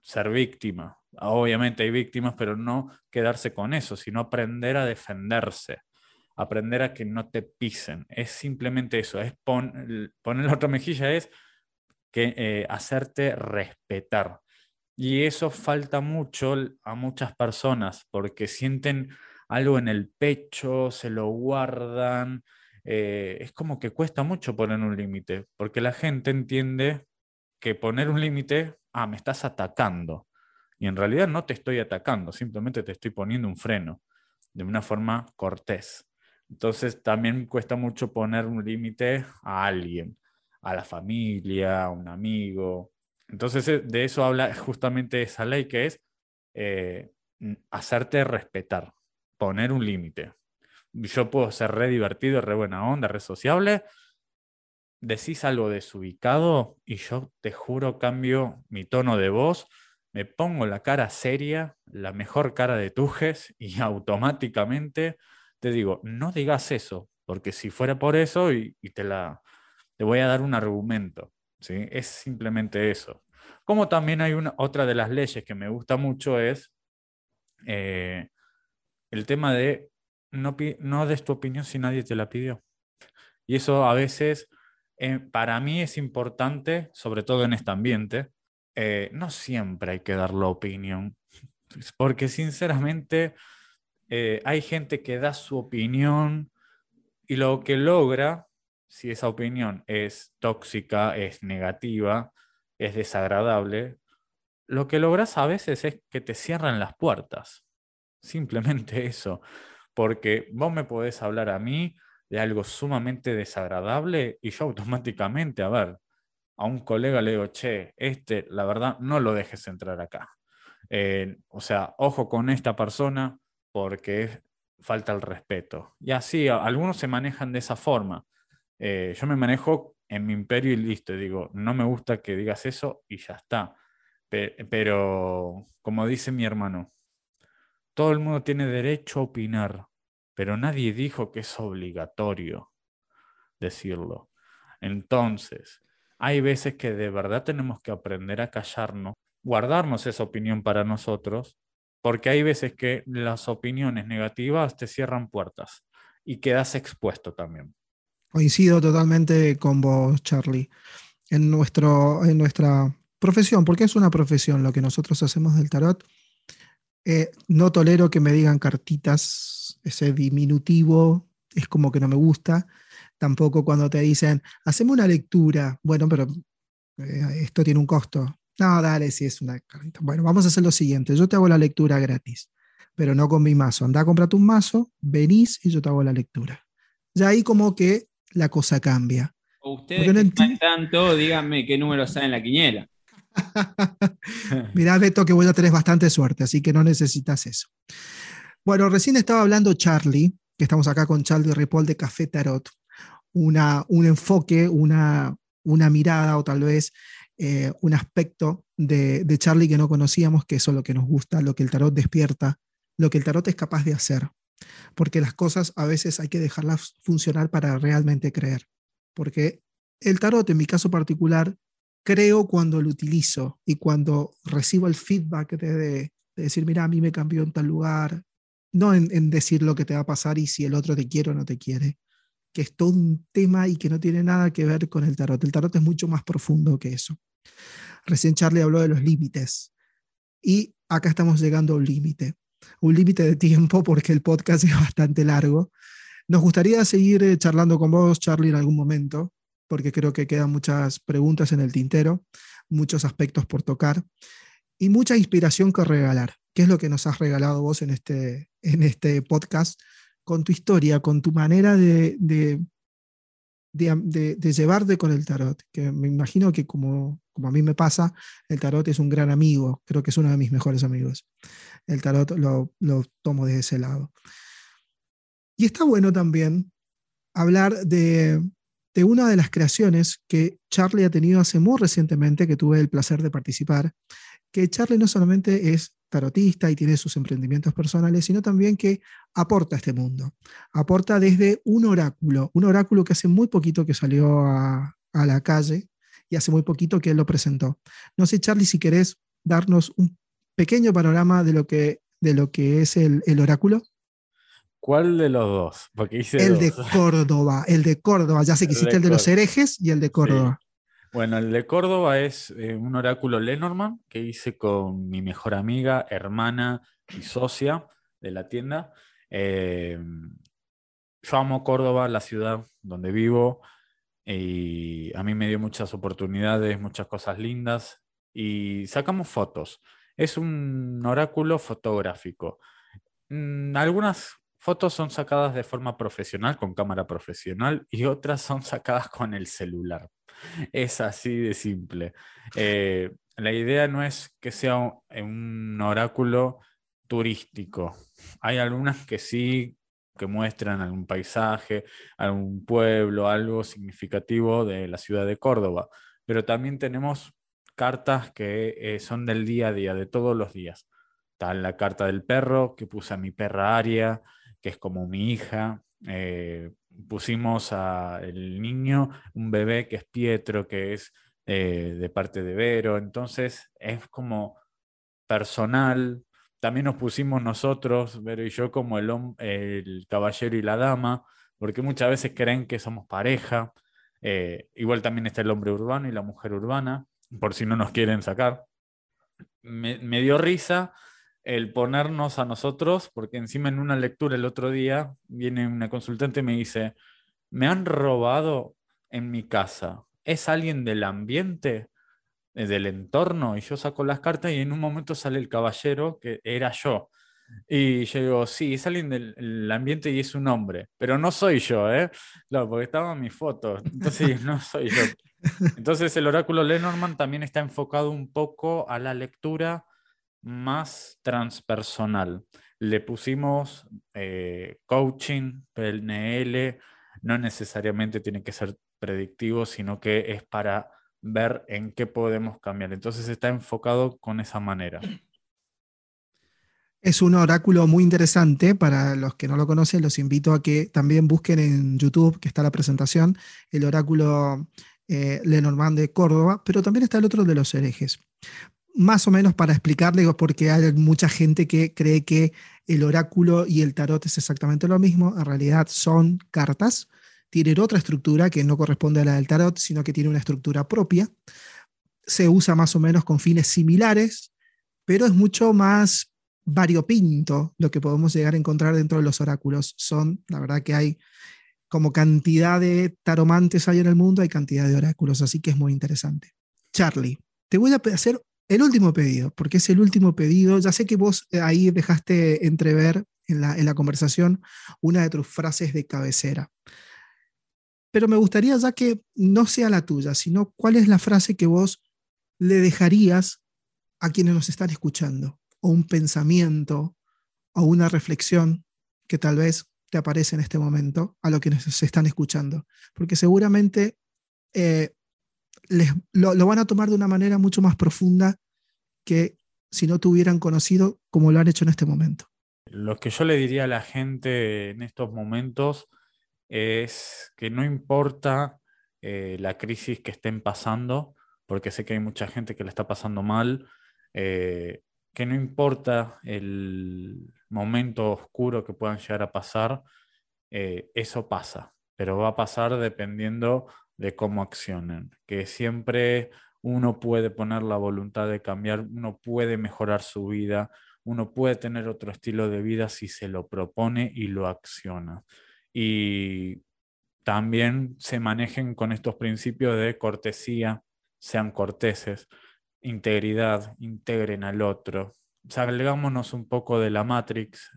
ser víctima. Obviamente hay víctimas, pero no quedarse con eso, sino aprender a defenderse, aprender a que no te pisen. Es simplemente eso, es poner la otra mejilla, es que, eh, hacerte respetar. Y eso falta mucho a muchas personas porque sienten algo en el pecho, se lo guardan. Eh, es como que cuesta mucho poner un límite, porque la gente entiende que poner un límite, ah, me estás atacando. Y en realidad no te estoy atacando, simplemente te estoy poniendo un freno de una forma cortés. Entonces también cuesta mucho poner un límite a alguien, a la familia, a un amigo, entonces, eh, de eso habla justamente esa ley que es eh, hacerte respetar, poner un límite. Yo puedo ser re divertido, re buena onda, re sociable. Decís algo desubicado y yo te juro cambio mi tono de voz, me pongo la cara seria, la mejor cara de tujes y automáticamente te digo, no digas eso, porque si fuera por eso y, te, la, te voy a dar un argumento. Es simplemente eso. Como también hay una, otra de las leyes que me gusta mucho es eh, el tema de no, no des tu opinión si nadie te la pidió. Y eso a veces eh, para mí es importante, sobre todo en este ambiente. Eh, no siempre hay que dar la opinión, porque sinceramente hay gente que da su opinión y lo que logra si esa opinión es tóxica, es negativa, es desagradable, lo que logras a veces es que te cierran las puertas. Simplemente eso. Porque vos me podés hablar a mí de algo sumamente desagradable y yo automáticamente, a ver, a un colega le digo, che, este, la verdad, no lo dejes entrar acá. Eh, o sea, ojo con esta persona porque falta el respeto. Y así, algunos se manejan de esa forma. Eh, yo me manejo en mi imperio y listo, digo, no me gusta que digas eso y ya está. Pero, como dice mi hermano, todo el mundo tiene derecho a opinar, pero nadie dijo que es obligatorio decirlo. Entonces, hay veces que de verdad tenemos que aprender a callarnos, guardarnos esa opinión para nosotros, porque hay veces que las opiniones negativas te cierran puertas y quedas expuesto también. Coincido totalmente con vos, Charlie. En, nuestro, en nuestra profesión, porque es una profesión lo que nosotros hacemos del tarot, eh, no tolero que me digan cartitas, ese diminutivo es como que no me gusta. Tampoco cuando te dicen, hacemos una lectura, bueno, pero eh, esto tiene un costo. No, dale, si es una cartita. Bueno, vamos a hacer lo siguiente, yo te hago la lectura gratis, pero no con mi mazo. Anda a comprarte un mazo, venís y yo te hago la lectura. Ya ahí como que la cosa cambia. O ustedes no tanto, díganme qué número está en la quiniela. Mirá, Beto, que voy a tener bastante suerte, así que no necesitas eso. Bueno, recién estaba hablando Charlie, que estamos acá con Charlie Ripoll de Café Tarot, una, un enfoque, una, una mirada o tal vez eh, un aspecto de, de Charlie que no conocíamos, que eso es lo que nos gusta, lo que el tarot despierta, lo que el tarot es capaz de hacer porque las cosas a veces hay que dejarlas funcionar para realmente creer, porque el tarot, en mi caso particular, creo cuando lo utilizo y cuando recibo el feedback de, decir, mira, a mí me cambió en tal lugar, no en, decir lo que te va a pasar y si el otro te quiere o no te quiere, que es todo un tema y que no tiene nada que ver con el tarot. El tarot es mucho más profundo que eso. Recién Charlie habló de los límites y acá estamos llegando a un límite un límite de tiempo porque el podcast es bastante largo. Nos gustaría seguir eh, charlando con vos, Charlie, en algún momento, porque creo que quedan muchas preguntas en el tintero, muchos aspectos por tocar y mucha inspiración que regalar. ¿Qué es lo que nos has regalado vos en este, en este podcast? Con tu historia, con tu manera de, de, llevarte con el tarot, que me imagino que como, como a mí me pasa, el tarot es un gran amigo, creo que es uno de mis mejores amigos. El tarot lo, tomo desde ese lado. Y está bueno también hablar de, de una de las creaciones que Charlie ha tenido hace muy recientemente, que tuve el placer de participar, que Charlie no solamente es tarotista y tiene sus emprendimientos personales, sino también que aporta a este mundo. Aporta desde un oráculo, un oráculo que hace muy poquito que salió a, la calle y hace muy poquito que él lo presentó. No sé, Charlie, si querés darnos un pequeño panorama de lo que, de lo que es el, oráculo. ¿Cuál de los dos? Porque el de Córdoba, el de Córdoba. Ya sé que hiciste el de los herejes y el de Córdoba. Bueno, el de Córdoba es eh, un oráculo Lenormand que hice con mi mejor amiga, hermana y socia de la tienda. Eh, yo amo Córdoba, la ciudad donde vivo, y a mí me dio muchas oportunidades, muchas cosas lindas, y sacamos fotos. Es un oráculo fotográfico. Mm, algunas fotos son sacadas de forma profesional, con cámara profesional, y otras son sacadas con el celular. Es así de simple. Eh, la idea no es que sea un, oráculo turístico. Hay algunas que sí, que muestran algún paisaje, algún pueblo, algo significativo de la ciudad de Córdoba. Pero también tenemos cartas que eh, son del día a día, de todos los días. Está la carta del perro que puse a mi perra Aria, que es como mi hija. Eh, pusimos al niño un bebé que es Pietro, que es eh, de parte de Vero, entonces es como personal. También nos pusimos nosotros, Vero y yo, como el, el caballero y la dama, porque muchas veces creen que somos pareja. Eh, igual también está el hombre urbano y la mujer urbana, por si no nos quieren sacar. me dio risa el ponernos a nosotros, porque encima en una lectura el otro día viene una consultante y me dice, me han robado en mi casa, ¿es alguien del ambiente, eh, del entorno? Y yo saco las cartas y en un momento sale el caballero, que era yo. Y yo digo, sí, es alguien del ambiente y es un hombre, pero no soy yo, ¿eh? Claro, porque estaba en mi foto, entonces no soy yo. Entonces el oráculo Lenormand también está enfocado un poco a la lectura más transpersonal. Le pusimos eh, coaching, PNL, no necesariamente tiene que ser predictivo, sino que es para ver en qué podemos cambiar. Entonces está enfocado con esa manera. Es un oráculo muy interesante. Para los que no lo conocen, los invito a que también busquen en YouTube, que está la presentación, el oráculo eh, Lenormand de Córdoba, pero también está el otro de los herejes más o menos para explicarle, porque hay mucha gente que cree que el oráculo y el tarot es exactamente lo mismo. En realidad son cartas, tienen otra estructura que no corresponde a la del tarot, sino que tiene una estructura propia. Se usa más o menos con fines similares, pero es mucho más variopinto lo que podemos llegar a encontrar dentro de los oráculos. Son, la verdad que hay como cantidad de taromantes hay en el mundo, hay cantidad de oráculos, así que es muy interesante. Charlie, te voy a hacer el último pedido, porque es el último pedido. Ya sé que vos eh, ahí dejaste entrever en la, en la conversación una de tus frases de cabecera. Pero me gustaría ya que no sea la tuya, sino cuál es la frase que vos le dejarías a quienes nos están escuchando, o un pensamiento, o una reflexión que tal vez te aparece en este momento a lo que nos están escuchando. Porque seguramente eh, lo, van a tomar de una manera mucho más profunda que si no te hubieran conocido como lo han hecho en este momento. Lo que yo le diría a la gente en estos momentos es que no importa eh, la crisis que estén pasando, porque sé que hay mucha gente que le está pasando mal, eh, que no importa el momento oscuro que puedan llegar a pasar, eh, eso pasa, pero va a pasar dependiendo de cómo accionan, que siempre uno puede poner la voluntad de cambiar, uno puede mejorar su vida, uno puede tener otro estilo de vida si se lo propone y lo acciona. Y también se manejen con estos principios de cortesía, sean corteses, integridad, integren al otro. Salgámonos un poco de la Matrix,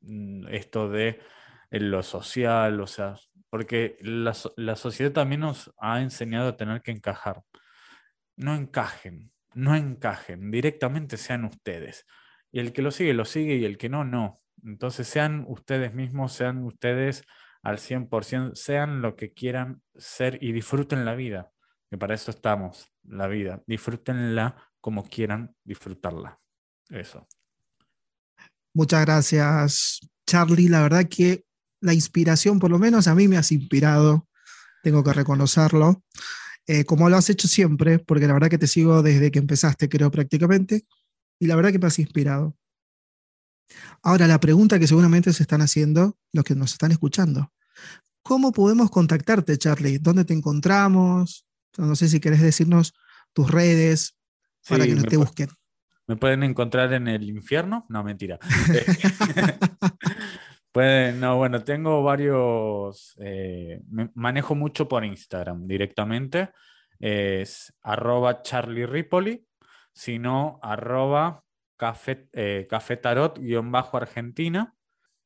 mm, esto de lo social, o sea, porque la, sociedad también nos ha enseñado a tener que encajar. No encajen, no encajen, directamente sean ustedes. Y el que lo sigue, lo sigue y el que no, no. Entonces sean ustedes mismos, sean ustedes al 100%, sean lo que quieran ser y disfruten la vida, que para eso estamos, la vida. Disfrútenla como quieran disfrutarla. Eso. Muchas gracias, Charlie. La verdad que la inspiración, por lo menos a mí me has inspirado, tengo que reconocerlo, eh, como lo has hecho siempre, porque la verdad que te sigo desde que empezaste, creo prácticamente, y la verdad que me has inspirado. Ahora, la pregunta que seguramente se están haciendo los que nos están escuchando. ¿Cómo podemos contactarte, Charlie? ¿Dónde te encontramos? No sé si querés decirnos tus redes para que no te busquen. ¿Me pueden encontrar en el infierno? No, mentira. Pueden, no, bueno, tengo varios, eh, manejo mucho por Instagram directamente, es arroba Charlie Ripoli, sino arroba café, eh, bajo argentina.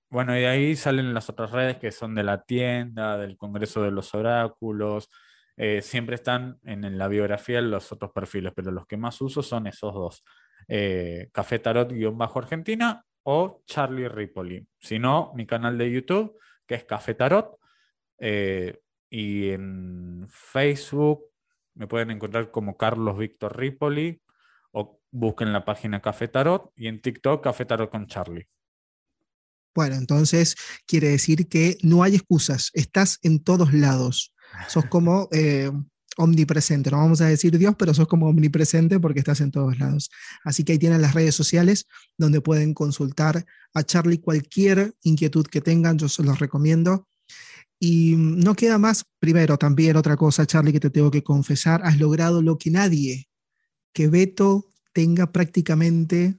Bueno, y de ahí salen las otras redes que son de la tienda, del Congreso de los Oráculos, eh, siempre están en, la biografía los otros perfiles, pero los que más uso son esos dos. Eh, Café Tarot-Bajo Argentina o Charlie Ripoli. Si no, mi canal de YouTube, que es Café Tarot. Eh, y en Facebook me pueden encontrar como Carlos Víctor Ripoli o busquen la página Café Tarot y en TikTok Café Tarot con Charlie. Bueno, entonces quiere decir que no hay excusas, estás en todos lados. Sos como eh, omnipresente, no vamos a decir Dios, pero sos como omnipresente porque estás en todos lados. Así que ahí tienen las redes sociales donde pueden consultar a Charlie cualquier inquietud que tengan, yo se los recomiendo. Y no queda más, primero también otra cosa, Charlie, que te tengo que confesar, has logrado lo que nadie, que Beto tenga prácticamente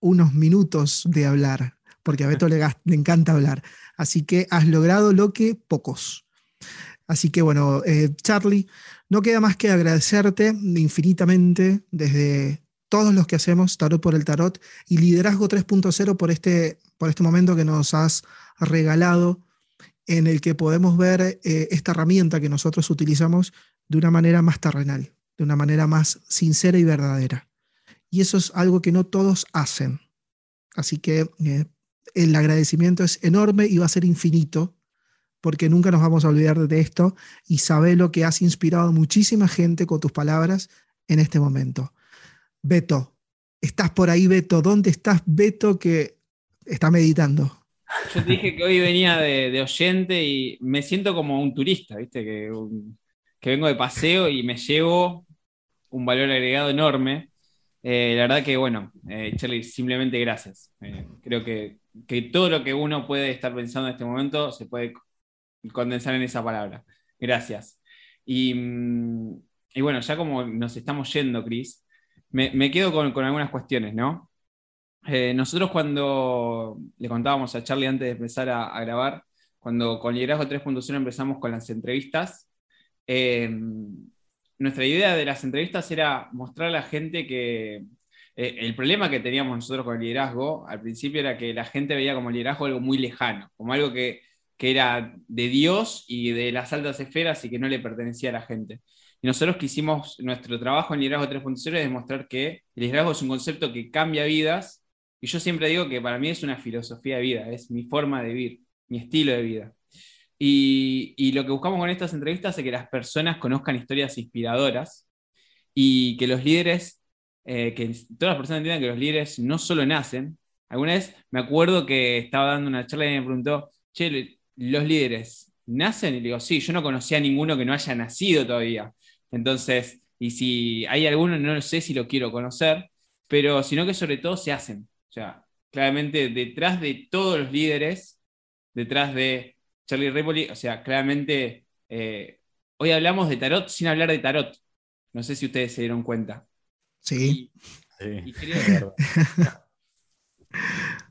unos minutos de hablar, porque a Beto le, le encanta hablar. Así que has logrado lo que pocos. Así que bueno, eh, Charlie, no queda más que agradecerte infinitamente desde todos los que hacemos Tarot por el Tarot y Liderazgo 3.0 por este, por este momento que nos has regalado en el que podemos ver eh, esta herramienta que nosotros utilizamos de una manera más terrenal, de una manera más sincera y verdadera. Y eso es algo que no todos hacen. Así que eh, el agradecimiento es enorme y va a ser infinito porque nunca nos vamos a olvidar de esto y sabe lo que has inspirado a muchísima gente con tus palabras en este momento. Beto, estás por ahí, Beto. ¿Dónde estás, Beto, que está meditando? Yo te dije que hoy venía de, oyente y me siento como un turista, ¿viste? Que, que, vengo de paseo y me llevo un valor agregado enorme. Eh, la verdad que, bueno, eh, Charlie, simplemente gracias. Eh, creo que, que todo lo que uno puede estar pensando en este momento se puede condensar en esa palabra. Gracias. Y, mm, bueno, ya como nos estamos yendo, Cris, me, quedo con, algunas cuestiones, ¿no? Eh, nosotros cuando le contábamos a Charlie antes de empezar a, grabar, cuando con Liderazgo 3.0 empezamos con las entrevistas, eh, nuestra idea de las entrevistas era mostrar a la gente que eh, el problema que teníamos nosotros con el liderazgo al principio era que la gente veía como liderazgo algo muy lejano, como algo que que era de Dios y de las altas esferas y que no le pertenecía a la gente. Y nosotros quisimos, nuestro trabajo en Liderazgo 3.0 es demostrar que el liderazgo es un concepto que cambia vidas, y yo siempre digo que para mí es una filosofía de vida, es mi forma de vivir, mi estilo de vida. Y, lo que buscamos con estas entrevistas es que las personas conozcan historias inspiradoras y que los líderes, eh, que todas las personas entiendan que los líderes no solo nacen. Alguna vez me acuerdo que estaba dando una charla y me preguntó, che, los líderes nacen y digo, sí, yo no conocía a ninguno que no haya nacido todavía. Entonces, y si hay alguno, no sé si lo quiero conocer, pero sino que sobre todo se hacen. O sea, claramente detrás de todos los líderes, detrás de Charlie Ripoli, o sea, claramente eh, hoy hablamos de tarot sin hablar de tarot. No sé si ustedes se dieron cuenta. Sí.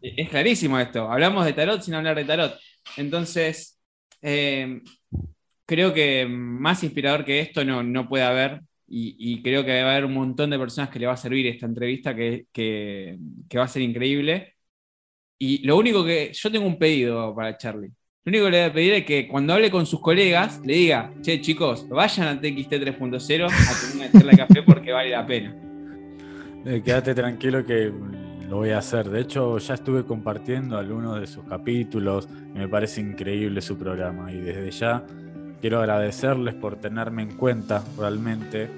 es clarísimo esto. Hablamos de tarot sin hablar de tarot. Entonces, eh, creo que más inspirador que esto no, puede haber. Y, creo que va a haber un montón de personas que le va a servir esta entrevista que, va a ser increíble. Y lo único que. Yo tengo un pedido para Charlie. Lo único que le voy a pedir es que cuando hable con sus colegas, le diga, che, chicos, vayan a TXT 3.0 a tener una charla de café porque vale la pena. Eh, quédate tranquilo que voy a hacer. De hecho, ya estuve compartiendo algunos de sus capítulos y me parece increíble su programa. Y desde ya quiero agradecerles por tenerme en cuenta realmente.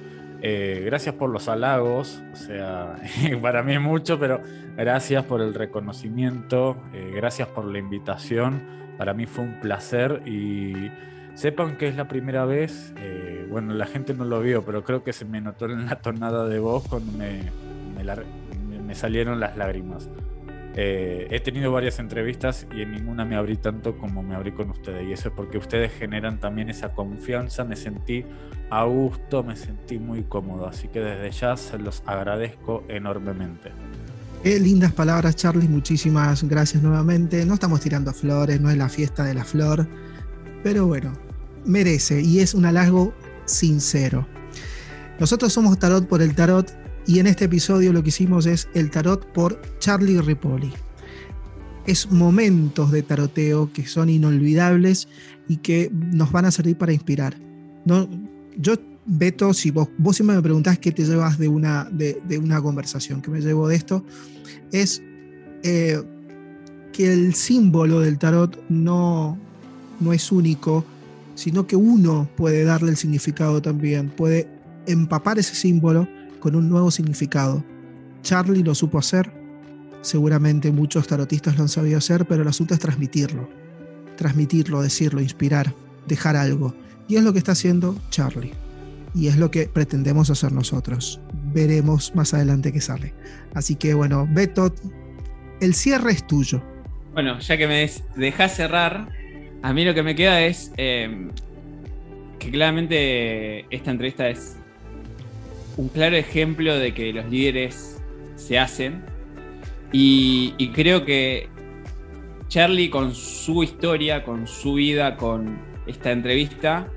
Eh, gracias por los halagos, o sea, para mí es mucho, pero gracias por el reconocimiento, eh, gracias por la invitación. Para mí fue un placer y sepan que es la primera vez, eh, bueno, la gente no lo vio, pero creo que se me notó en la tonada de voz cuando me, me, salieron las lágrimas. Eh, he tenido varias entrevistas y en ninguna me abrí tanto como me abrí con ustedes. Y eso es porque ustedes generan también esa confianza. Me sentí a gusto, me sentí muy cómodo. Así que desde ya se los agradezco enormemente. Qué lindas palabras, Charlie. Muchísimas gracias nuevamente. No estamos tirando flores, no es la fiesta de la flor. Pero bueno, merece y es un halago sincero. Nosotros somos Tarot por el Tarot y en este episodio lo que hicimos es el Tarot por Charlie Ripoli. Es momentos de taroteo que son inolvidables y que nos van a servir para inspirar. No, yo, Beto, si vos, vos siempre me preguntás qué te llevas de una, de, una conversación, que me llevo de esto, es eh, que el símbolo del tarot no, no es único, sino que uno puede darle el significado también, puede empapar ese símbolo con un nuevo significado. Charlie lo supo hacer, seguramente muchos tarotistas lo han sabido hacer, pero el asunto es transmitirlo, transmitirlo, decirlo, inspirar, dejar algo. Y es lo que está haciendo Charlie. Y es lo que pretendemos hacer nosotros. Veremos más adelante qué sale. Así que bueno, Beto, el cierre es tuyo. Bueno, ya que me dejas cerrar, a mí lo que me queda es em, que claramente esta entrevista es un claro ejemplo de que los líderes se hacen. Y, creo que Charlie con su historia, con su vida, con esta entrevista,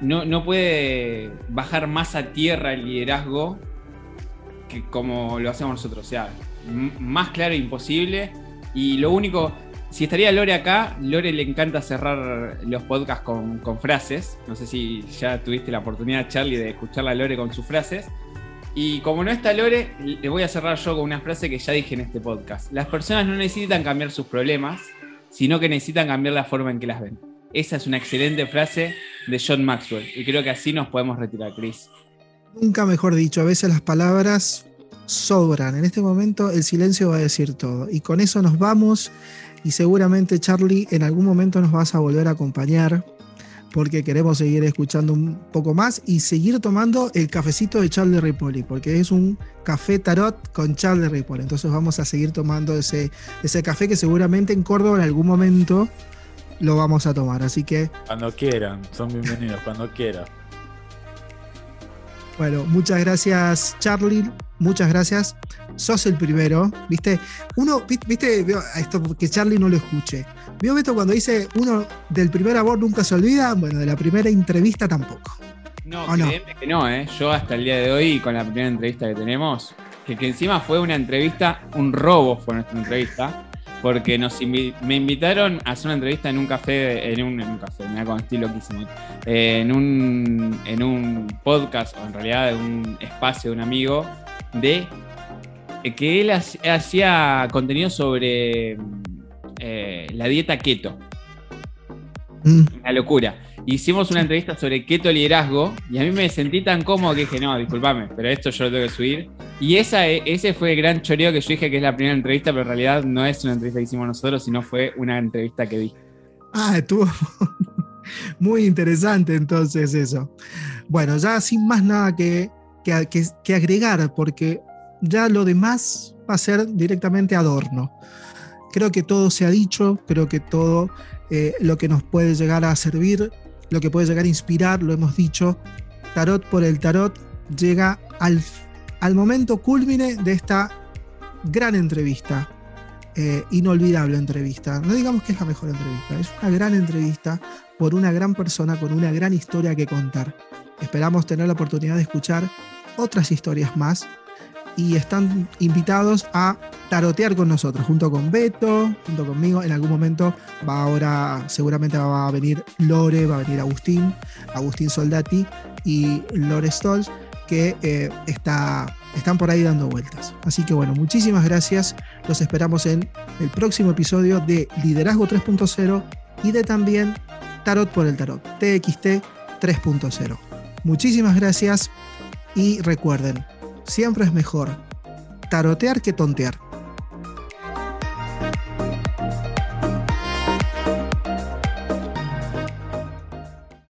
no, no puede bajar más a tierra el liderazgo que como lo hacemos nosotros. O sea, más claro imposible. Y lo único, si estaría Lore acá, Lore le encanta cerrar los podcasts con, frases. No sé si ya tuviste la oportunidad, Charlie, de escuchar a Lore con sus frases. Y como no está Lore, le voy a cerrar yo con una frase que ya dije en este podcast. Las personas no necesitan cambiar sus problemas, sino que necesitan cambiar la forma en que las ven. Esa es una excelente frase de John Maxwell. Y creo que así nos podemos retirar, Chris. Nunca mejor dicho, a veces las palabras sobran. En este momento el silencio va a decir todo. Y con eso nos vamos y seguramente Charlie en algún momento nos vas a volver a acompañar porque queremos seguir escuchando un poco más y seguir tomando el cafecito de Charlie Ripoli, porque es un café tarot con Charlie Ripoli. Entonces vamos a seguir tomando ese, ese café que seguramente en Córdoba en algún momento lo vamos a tomar. Así que... Cuando quieran, son bienvenidos, cuando quieran. Bueno, muchas gracias Charlie, muchas gracias sos el primero, ¿viste? Uno, ¿viste? Esto que Charlie no lo escuche. ¿Vio Beto cuando dice uno del primer amor nunca se olvida? Bueno, de la primera entrevista tampoco. No, que no, ¿eh? Yo hasta el día de hoy, con la primera entrevista que tenemos, que, encima fue una entrevista, un robo fue nuestra entrevista, porque nos me invitaron a hacer una entrevista en un café, en un, café, mira con estilo eh, en, un, en un podcast, o en realidad en un espacio de un amigo, de eh, que él hacía contenido sobre eh, la dieta keto. Mm. Una locura. Hicimos una entrevista sobre keto liderazgo y a mí me sentí tan cómodo que dije, no, discúlpame, pero esto yo lo tengo que subir. Y esa, ese fue el gran choreo que yo dije que es la primera entrevista, pero en realidad no es una entrevista que hicimos nosotros, sino fue una entrevista que di. Ah, estuvo muy interesante entonces eso. Bueno, ya sin más nada que, que agregar, porque ya lo demás va a ser directamente adorno. Creo que todo se ha dicho, creo que todo eh, lo que nos puede llegar a servir, lo que puede llegar a inspirar, lo hemos dicho. Tarot por el tarot llega al, al momento culmine de esta gran entrevista, eh, inolvidable entrevista. No digamos que es la mejor entrevista, es una gran entrevista por una gran persona con una gran historia que contar. Esperamos tener la oportunidad de escuchar otras historias más y están invitados a tarotear con nosotros, junto con Beto, junto conmigo. En algún momento va ahora, seguramente va a venir Lore, va a venir Agustín, Agustín Soldati y Lore Stolz, que eh, está, están por ahí dando vueltas. Así que bueno, muchísimas gracias. Los esperamos en el próximo episodio de Liderazgo 3.0 y de también Tarot por el Tarot, TXT 3.0. Muchísimas gracias y recuerden, siempre es mejor tarotear que tontear.